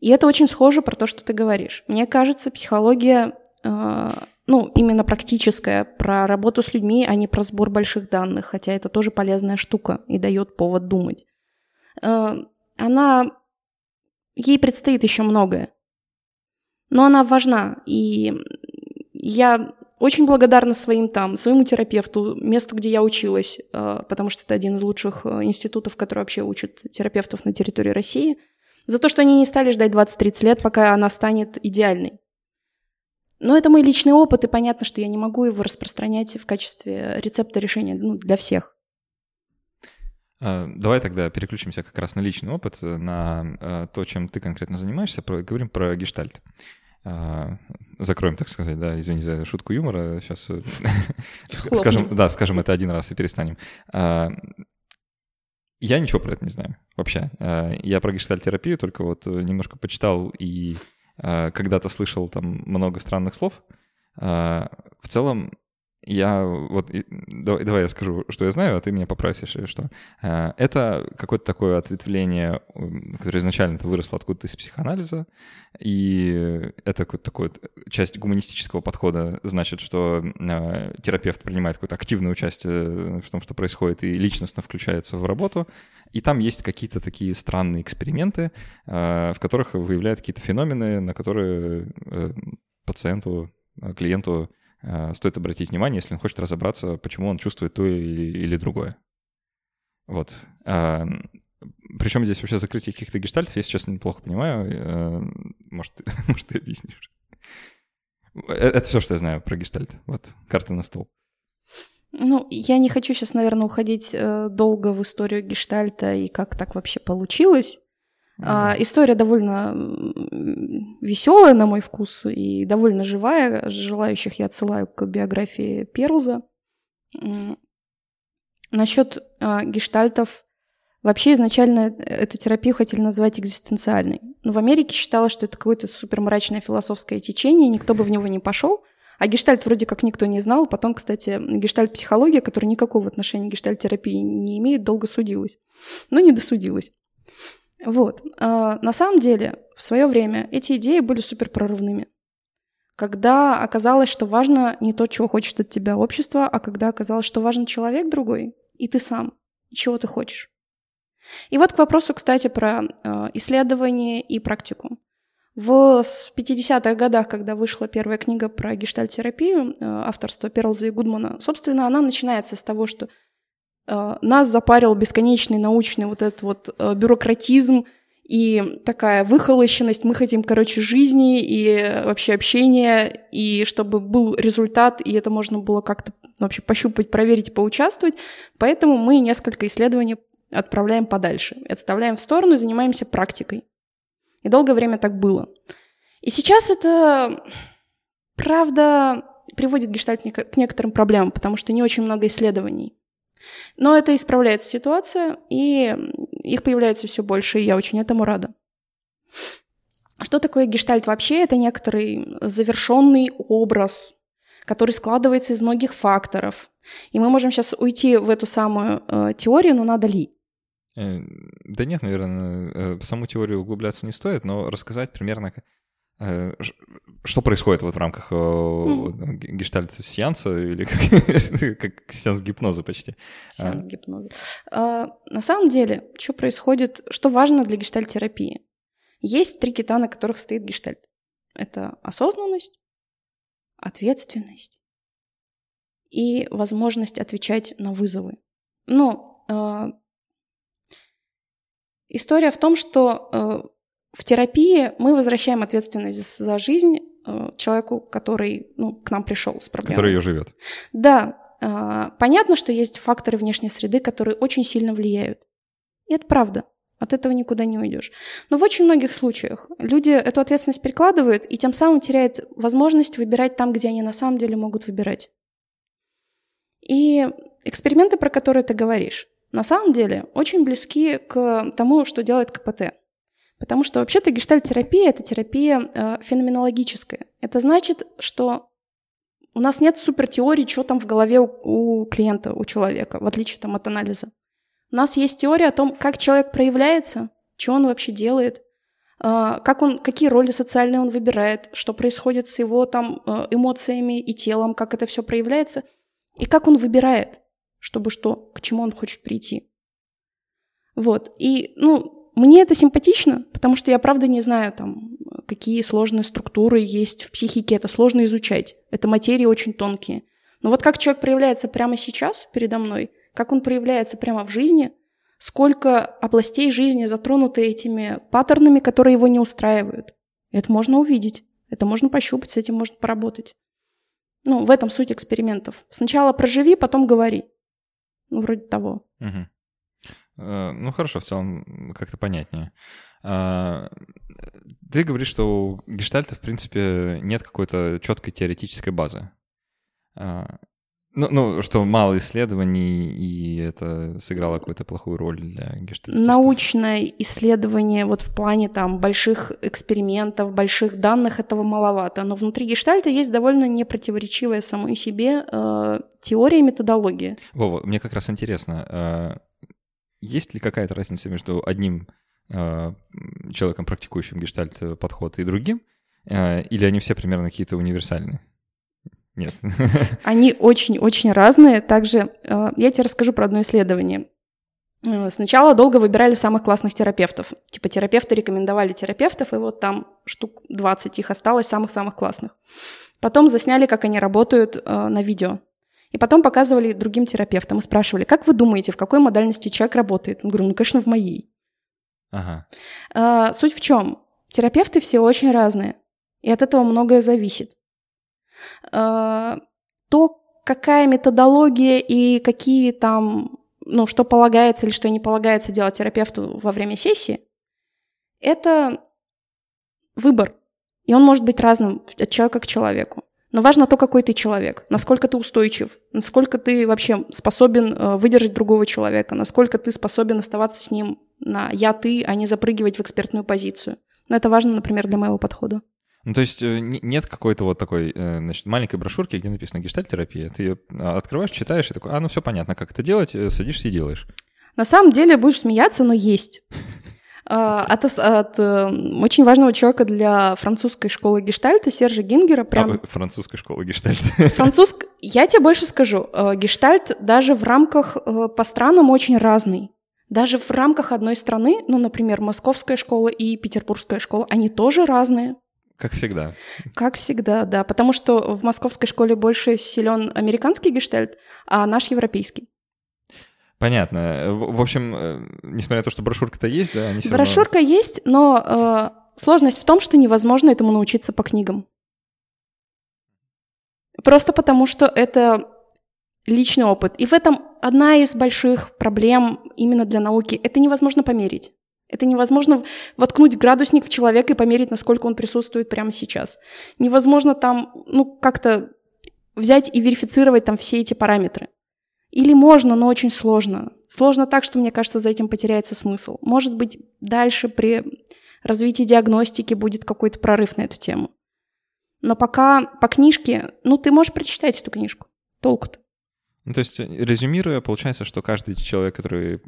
И это очень схоже про то, что ты говоришь. Мне кажется, психология э, ну, именно практическая, про работу с людьми, а не про сбор больших данных, хотя это тоже полезная штука и дает повод думать. Э, она... Ей предстоит еще многое. Но она важна, и я очень благодарна своим там, своему терапевту, месту, где я училась, э, потому что это один из лучших э, институтов, который вообще учат терапевтов на территории России, за то, что они не стали ждать 20-30 лет, пока она станет идеальной. Но это мой личный опыт, и понятно, что я не могу его распространять в качестве рецепта решения ну, для всех. А, давай тогда переключимся как раз на личный опыт, на а, то, чем ты конкретно занимаешься. Говорим про гештальт. А, закроем, так сказать, да, извини за шутку юмора. Сейчас э, скажем, да, скажем это один раз и перестанем. Я ничего про это не знаю вообще. Я про гештальт-терапию только вот немножко почитал и Э, когда-то слышал там много странных слов. Э, в целом, я вот давай, давай я скажу, что я знаю, а ты меня поправишь, если что. Э, это какое-то такое ответвление, которое изначально -то выросло откуда-то из психоанализа, и это какой-то такой часть гуманистического подхода, значит, что терапевт принимает какое-то активное участие в том, что происходит, и личностно включается в работу. И там есть какие-то такие странные эксперименты, в которых выявляют какие-то феномены, на которые пациенту, клиенту Э, стоит обратить внимание, если он хочет разобраться, почему он чувствует то или, или другое. Вот. А, Причем здесь вообще закрытие каких-то гештальтов, я сейчас неплохо понимаю. Э, может, может ты объяснишь? Э, это все, что я знаю про гештальт. Вот, карта на стол. Ну, я не хочу сейчас, наверное, уходить долго в историю гештальта и как так вообще получилось. А, история довольно веселая, на мой вкус, и довольно живая. Желающих я отсылаю к биографии Перлза. Насчет а, гештальтов. Вообще изначально эту терапию хотели назвать экзистенциальной. Но в Америке считалось, что это какое-то супермрачное философское течение, никто бы в него не пошел. А гештальт вроде как никто не знал. Потом, кстати, гештальт-психология, которая никакого отношения к гештальт-терапии не имеет, долго судилась. Но не досудилась. Вот. А, на самом деле, в свое время эти идеи были супер прорывными. Когда оказалось, что важно не то, чего хочет от тебя общество, а когда оказалось, что важен человек другой, и ты сам, и чего ты хочешь. И вот к вопросу, кстати, про э, исследование и практику. В 50-х годах, когда вышла первая книга про гештальтерапию, э, авторства Перлза и Гудмана, собственно, она начинается с того, что нас запарил бесконечный научный вот этот вот э, бюрократизм и такая выхолощенность. Мы хотим, короче, жизни и вообще общения, и чтобы был результат, и это можно было как-то вообще пощупать, проверить, поучаствовать. Поэтому мы несколько исследований отправляем подальше, отставляем в сторону занимаемся практикой. И долгое время так было. И сейчас это, правда, приводит гештальт к некоторым проблемам, потому что не очень много исследований. Но это исправляется ситуация, и их появляется все больше, и я очень этому рада. Что такое гештальт вообще? Это некоторый завершенный образ, который складывается из многих факторов. И мы можем сейчас уйти в эту самую э, теорию, но надо ли? Э, да нет, наверное, э, в саму теорию углубляться не стоит, но рассказать примерно, э, что происходит вот в рамках mm. гештальт-сеанса или как, как сеанс гипноза почти. Сеанс гипноза. А, на самом деле, что происходит, что важно для гештальт-терапии? Есть три кита, на которых стоит гештальт. Это осознанность, ответственность и возможность отвечать на вызовы. Ну, История в том, что э, в терапии мы возвращаем ответственность за жизнь э, человеку, который ну, к нам пришел с проблемой. Который ее живет. Да. Э, понятно, что есть факторы внешней среды, которые очень сильно влияют. И это правда. От этого никуда не уйдешь. Но в очень многих случаях люди эту ответственность перекладывают и тем самым теряют возможность выбирать там, где они на самом деле могут выбирать. И эксперименты, про которые ты говоришь, на самом деле очень близки к тому, что делает КПТ. Потому что вообще-то гештальт-терапия — это терапия э, феноменологическая. Это значит, что у нас нет супертеории, что там в голове у, у клиента, у человека, в отличие там, от анализа. У нас есть теория о том, как человек проявляется, что он вообще делает, э, как он, какие роли социальные он выбирает, что происходит с его там, э, эмоциями и телом, как это все проявляется, и как он выбирает чтобы что, к чему он хочет прийти. Вот. И, ну, мне это симпатично, потому что я правда не знаю, там, какие сложные структуры есть в психике. Это сложно изучать. Это материи очень тонкие. Но вот как человек проявляется прямо сейчас передо мной, как он проявляется прямо в жизни, сколько областей жизни затронуты этими паттернами, которые его не устраивают. Это можно увидеть, это можно пощупать, с этим можно поработать. Ну, в этом суть экспериментов. Сначала проживи, потом говори. Ну, вроде того. Угу. Ну, хорошо, в целом как-то понятнее. А, ты говоришь, что у гештальта, в принципе, нет какой-то четкой теоретической базы. А, ну, ну, что мало исследований, и это сыграло какую-то плохую роль для гештальтистов. Научное исследование вот в плане там больших экспериментов, больших данных этого маловато. Но внутри гештальта есть довольно непротиворечивая самой себе э, теория и методология. Вова, мне как раз интересно, э, есть ли какая-то разница между одним э, человеком, практикующим гештальт подход, и другим? Э, или они все примерно какие-то универсальные? Нет. Они очень-очень разные. Также э, я тебе расскажу про одно исследование. Э, сначала долго выбирали самых классных терапевтов. Типа терапевты рекомендовали терапевтов, и вот там штук 20 их осталось, самых-самых классных. Потом засняли, как они работают э, на видео. И потом показывали другим терапевтам и спрашивали, как вы думаете, в какой модальности человек работает? Я говорю, ну, конечно, в моей. Ага. Суть в чем? Терапевты все очень разные, и от этого многое зависит. Э, то, какая методология и какие там, ну, что полагается или что не полагается делать терапевту во время сессии, это выбор. И он может быть разным от человека к человеку. Но важно то, какой ты человек, насколько ты устойчив, насколько ты вообще способен э, выдержать другого человека, насколько ты способен оставаться с ним на «я-ты», а не запрыгивать в экспертную позицию. Но это важно, например, для моего подхода. Ну, то есть э, нет какой-то вот такой, э, значит, маленькой брошюрки, где написано гештальтерапия. Ты ее а, открываешь, читаешь и такой, а, ну все понятно, как это делать, садишься и делаешь. На самом деле будешь смеяться, но есть. А, от, от очень важного человека для французской школы гештальта Сержа Гингера. Прям... А, французской школы гештальта. Французск... Я тебе больше скажу. Гештальт даже в рамках по странам очень разный. Даже в рамках одной страны, ну, например, московская школа и петербургская школа, они тоже разные. Как всегда. Как всегда, да. Потому что в московской школе больше силен американский гештальт, а наш европейский. Понятно. В, в общем, э, несмотря на то, что брошюрка-то есть, да, они все Брошюрка равно... есть, но э, сложность в том, что невозможно этому научиться по книгам. Просто потому, что это личный опыт. И в этом одна из больших проблем именно для науки. Это невозможно померить. Это невозможно воткнуть градусник в человека и померить, насколько он присутствует прямо сейчас. Невозможно там, ну, как-то взять и верифицировать там все эти параметры. Или можно, но очень сложно. Сложно так, что, мне кажется, за этим потеряется смысл. Может быть, дальше при развитии диагностики будет какой-то прорыв на эту тему. Но пока по книжке, ну, ты можешь прочитать эту книжку. Толку-то. Ну, то есть, резюмируя, получается, что каждый человек, который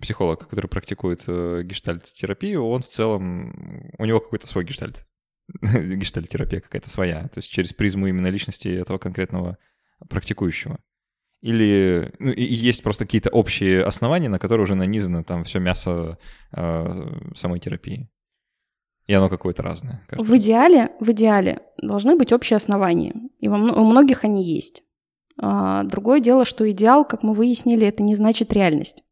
психолог, который практикует э, гештальт-терапию, он в целом, у него какой-то свой гештальт. гештальт-терапия какая-то своя, то есть через призму именно личности этого конкретного практикующего. Или ну, и есть просто какие-то общие основания, на которые уже нанизано там все мясо э, самой терапии. И оно какое-то разное. Кажется. В идеале, в идеале должны быть общие основания. И у многих они есть. А, другое дело, что идеал, как мы выяснили, это не значит реальность.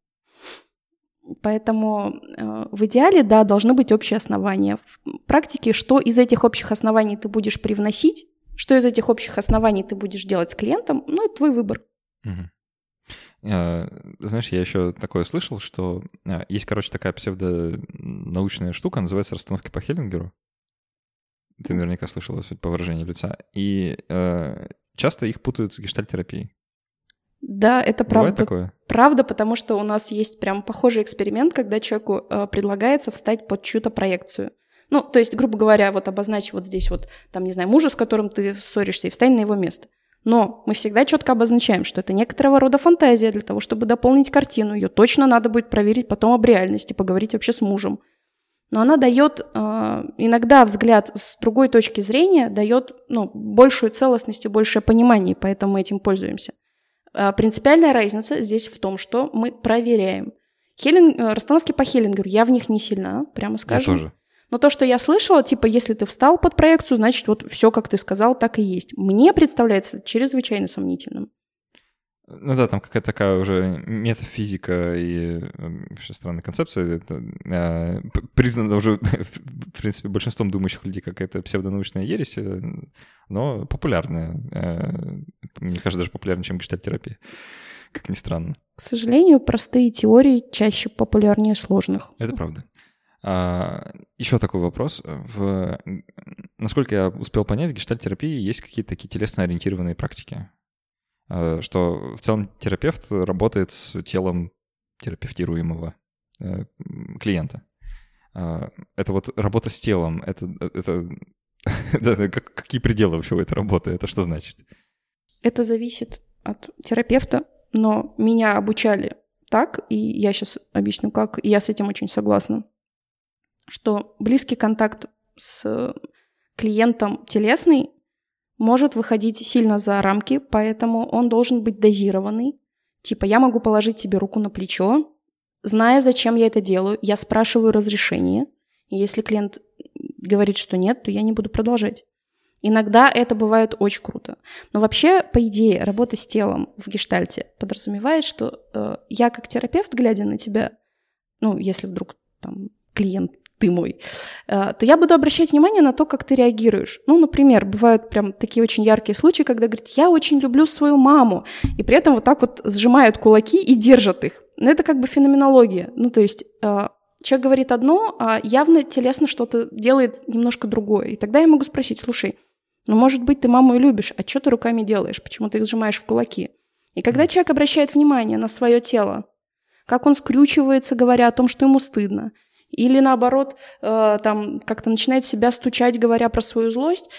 Поэтому э, в идеале, да, должны быть общие основания. В практике, что из этих общих оснований ты будешь привносить, что из этих общих оснований ты будешь делать с клиентом, ну, это твой выбор. Угу. Знаешь, я еще такое слышал, что а, есть, короче, такая псевдонаучная штука, называется расстановки по Хеллингеру. Ты наверняка слышала, суть по выражению лица. И э, часто их путают с гештальтерапией. Да, это правда. Бывает такое? Правда, потому что у нас есть прям похожий эксперимент, когда человеку э, предлагается встать под чью-то проекцию. Ну, то есть, грубо говоря, вот обозначь вот здесь вот, там, не знаю, мужа, с которым ты ссоришься, и встань на его место. Но мы всегда четко обозначаем, что это некоторого рода фантазия для того, чтобы дополнить картину. Ее точно надо будет проверить потом об реальности, поговорить вообще с мужем но она дает э, иногда взгляд с другой точки зрения, дает ну, большую целостность и большее понимание, поэтому мы этим пользуемся. Э, принципиальная разница здесь в том, что мы проверяем. Хеллинг, э, расстановки по Хеллингеру, я в них не сильна, прямо скажем. Я тоже. Но то, что я слышала, типа, если ты встал под проекцию, значит, вот все, как ты сказал, так и есть. Мне представляется чрезвычайно сомнительным. Ну да, там какая-то такая уже метафизика и вообще странная концепция. Это э, признана уже, в принципе, большинством думающих людей как это псевдонаучная ересь, э, но популярная. Э, мне кажется, даже популярнее, чем гештальтерапия, как ни странно. К сожалению, простые теории чаще популярнее сложных. Это правда. А, еще такой вопрос. В, насколько я успел понять, в гештальтерапии есть какие-то такие телесно-ориентированные практики. Э, что в целом терапевт работает с телом терапевтируемого э, клиента. А, это вот работа с телом, это, это какие пределы вообще у этой работы, это что значит? Это зависит от терапевта, но меня обучали так, и я сейчас объясню как, и я с этим очень согласна, что близкий контакт с клиентом телесный может выходить сильно за рамки, поэтому он должен быть дозированный. Типа я могу положить тебе руку на плечо, зная, зачем я это делаю, я спрашиваю разрешение. Если клиент говорит, что нет, то я не буду продолжать. Иногда это бывает очень круто. Но вообще, по идее, работа с телом в гештальте подразумевает, что э, я как терапевт, глядя на тебя, ну, если вдруг там клиент ты мой, э, то я буду обращать внимание на то, как ты реагируешь. Ну, например, бывают прям такие очень яркие случаи, когда говорит, я очень люблю свою маму, и при этом вот так вот сжимают кулаки и держат их. Но это как бы феноменология. Ну, то есть э, человек говорит одно, а явно телесно что-то делает немножко другое. И тогда я могу спросить, слушай, ну, может быть, ты маму и любишь, а что ты руками делаешь? Почему ты их сжимаешь в кулаки? И когда человек обращает внимание на свое тело, как он скрючивается, говоря о том, что ему стыдно, или наоборот, э, там как-то начинает себя стучать, говоря про свою злость,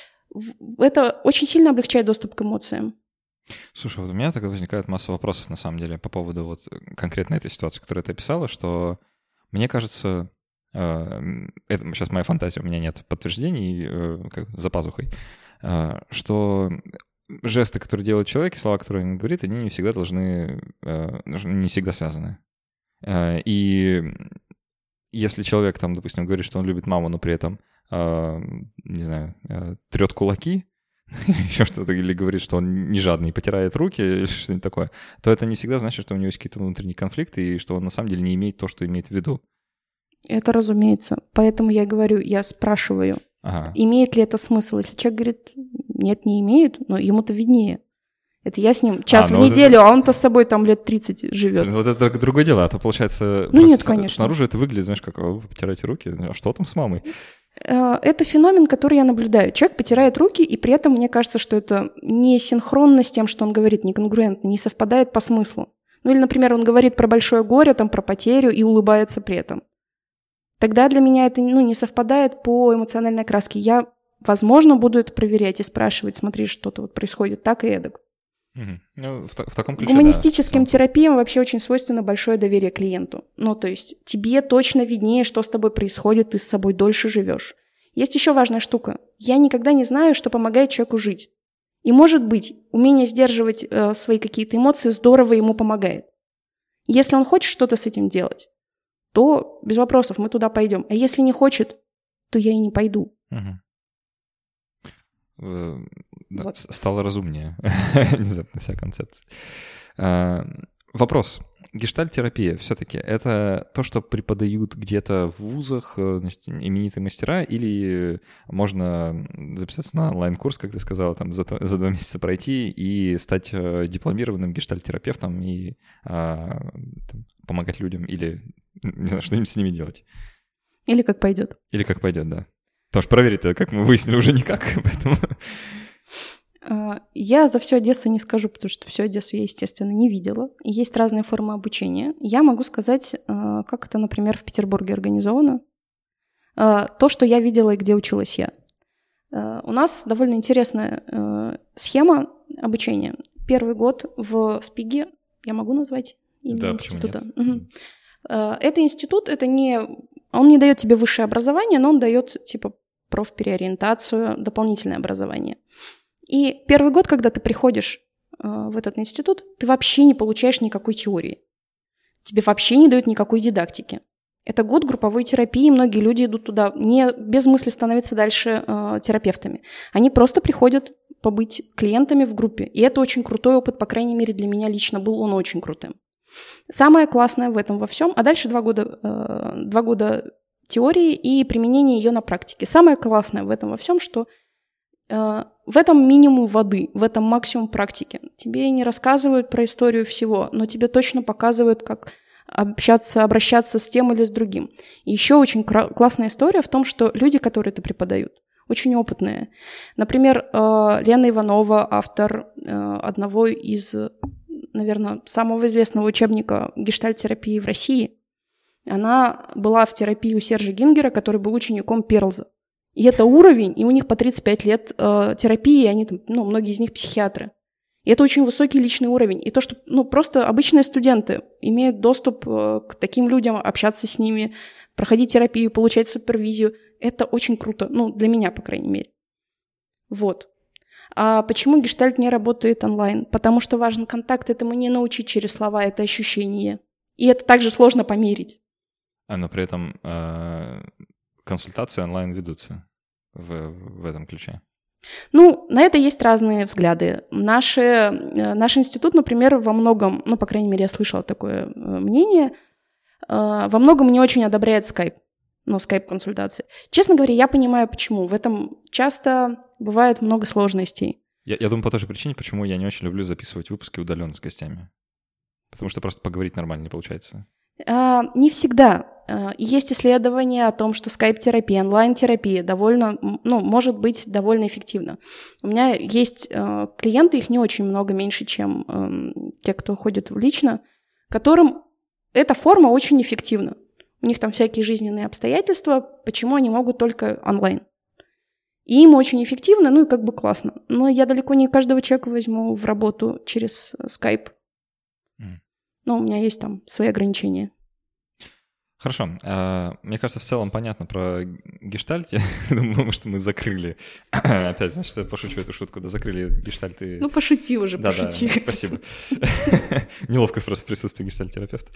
это очень сильно облегчает доступ к эмоциям. Слушай, вот у меня тогда возникает масса вопросов, на самом деле, по поводу вот конкретно этой ситуации, которую ты описала, что мне кажется, э, это сейчас моя фантазия, у меня нет подтверждений э, как, за пазухой, э, что жесты, которые делает человек, и слова, которые он говорит, они не всегда должны, э, не всегда связаны. Э, и если человек там, допустим, говорит, что он любит маму, но при этом, э, не знаю, трет кулаки, или еще что-то, или говорит, что он не жадный, потирает руки, или что-нибудь такое, то это не всегда значит, что у него есть какие-то внутренние конфликты, и что он на самом деле не имеет то, что имеет в виду. Это разумеется. Поэтому я говорю, я спрашиваю, ага. имеет ли это смысл. Если человек говорит, нет, не имеет, но ему-то виднее. Это я с ним час а, в ну неделю, это... а он-то с собой там лет 30 живет. Вот это другое дело, а то получается... Ну нет, конечно. Снаружи это выглядит, знаешь, как вы потираете руки, а что там с мамой? Э, это феномен, который я наблюдаю. Человек потирает руки, и при этом мне кажется, что это не синхронно с тем, что он говорит, не конгруентно, не совпадает по смыслу. Ну или, например, он говорит про большое горе, там, про потерю и улыбается при этом. Тогда для меня это ну, не совпадает по эмоциональной окраске. Я возможно, буду это проверять и спрашивать, смотри, что-то вот происходит так и эдак. Угу. Ну, в, в таком ключе, Гуманистическим да, терапиям вообще очень свойственно большое доверие клиенту. Ну, то есть тебе точно виднее, что с тобой происходит, ты с собой дольше живешь. Есть еще важная штука. Я никогда не знаю, что помогает человеку жить. И может быть, умение сдерживать э, свои какие-то эмоции здорово ему помогает. Если он хочет что-то с этим делать, то без вопросов мы туда пойдем. А если не хочет, то я и не пойду. Угу. Вот. стало разумнее. Внезапно вся концепция. А, вопрос. Гештальтерапия все-таки это то, что преподают где-то в вузах э, значит, именитые мастера, или можно записаться на онлайн-курс, как ты сказала, там за, за два месяца пройти и стать э, дипломированным гештальтерапевтом и а, там, помогать людям, или не знаю, что-нибудь с ними делать. Или как пойдет. Или как пойдет, да. Потому что проверить как мы выяснили, уже никак, поэтому... А, я за всю Одессу не скажу, потому что всю Одессу я, естественно, не видела. Есть разные формы обучения. Я могу сказать, а, как это, например, в Петербурге организовано. А, то, что я видела и где училась я. У нас довольно интересная схема обучения. Первый год в СПИГе, я могу назвать имя да, института? Угу. Это институт, это не он не дает тебе высшее образование, но он дает типа профпереориентацию, дополнительное образование. И первый год, когда ты приходишь э, в этот институт, ты вообще не получаешь никакой теории. Тебе вообще не дают никакой дидактики. Это год групповой терапии, многие люди идут туда не без мысли становиться дальше э, терапевтами. Они просто приходят побыть клиентами в группе. И это очень крутой опыт, по крайней мере, для меня лично был он очень крутым. Самое классное в этом во всем, а дальше два года, э, два года теории и применение ее на практике. Самое классное в этом во всем, что в этом минимум воды, в этом максимум практики. Тебе не рассказывают про историю всего, но тебе точно показывают, как общаться, обращаться с тем или с другим. И еще очень классная история в том, что люди, которые это преподают, очень опытные. Например, э, Лена Иванова, автор э, одного из наверное, самого известного учебника гештальт-терапии в России. Она была в терапии у Сержа Гингера, который был учеником Перлза. И это уровень, и у них по 35 лет э, терапии, и они там, ну, многие из них психиатры. И это очень высокий личный уровень. И то, что ну, просто обычные студенты имеют доступ э, к таким людям, общаться с ними, проходить терапию, получать супервизию, это очень круто. Ну, для меня, по крайней мере. Вот. А почему гештальт не работает онлайн? Потому что важен контакт, этому не научить через слова, это ощущение. И это также сложно померить. А, но при этом э, консультации онлайн ведутся в, в этом ключе. Ну, на это есть разные взгляды. Наши, э, наш институт, например, во многом, ну, по крайней мере, я слышала такое э, мнение, э, во многом не очень одобряет скайп ну, скайп-консультации. Честно говоря, я понимаю, почему. В этом часто бывает много сложностей. Я, я думаю, по той же причине, почему я не очень люблю записывать выпуски удаленно с гостями. Потому что просто поговорить нормально не получается. А, не всегда. А, есть исследования о том, что скайп-терапия, онлайн-терапия довольно, ну, может быть довольно эффективна. У меня есть э, клиенты, их не очень много, меньше, чем э, те, кто ходит лично, которым эта форма очень эффективна. у них там всякие жизненные обстоятельства, почему они могут только онлайн. И им очень эффективно, ну и как бы классно. Но я далеко не каждого человека возьму в работу через Skype. Ну, у меня есть там свои ограничения. Хорошо. А, мне кажется, в целом понятно про гештальт. Я думаю, что мы закрыли. Опять, значит, я пошучу эту шутку, да закрыли гештальты. Ну, пошути уже, да, пошути. Да, спасибо. Неловко просто присутствие гештальт-терапевта.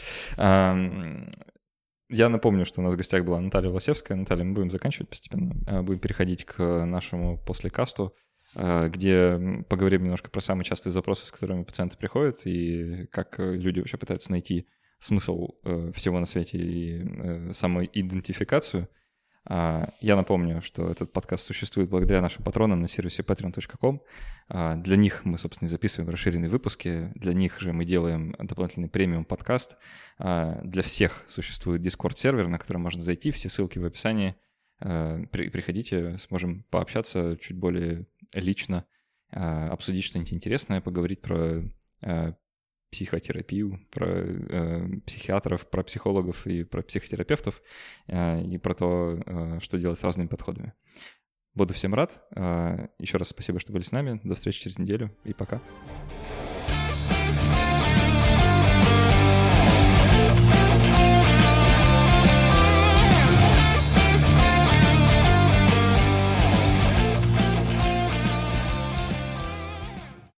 Я напомню, что у нас в гостях была Наталья Власевская. Наталья, мы будем заканчивать постепенно. А, будем переходить к нашему послекасту, где поговорим немножко про самые частые запросы, с которыми пациенты приходят, и как люди вообще пытаются найти смысл э, всего на свете и э, самоидентификацию. А, я напомню, что этот подкаст существует благодаря нашим патронам на сервисе patreon.com. А, для них мы, собственно, и записываем расширенные выпуски. Для них же мы делаем дополнительный премиум подкаст. А, для всех существует Discord-сервер, на который можно зайти. Все ссылки в описании. Приходите, сможем пообщаться чуть более лично, обсудить что-нибудь интересное, поговорить про психотерапию, про э, психиатров, про психологов и про психотерапевтов, э, и про то, э, что делать с разными подходами. Буду всем рад. Э, еще раз спасибо, что были с нами. До встречи через неделю и пока.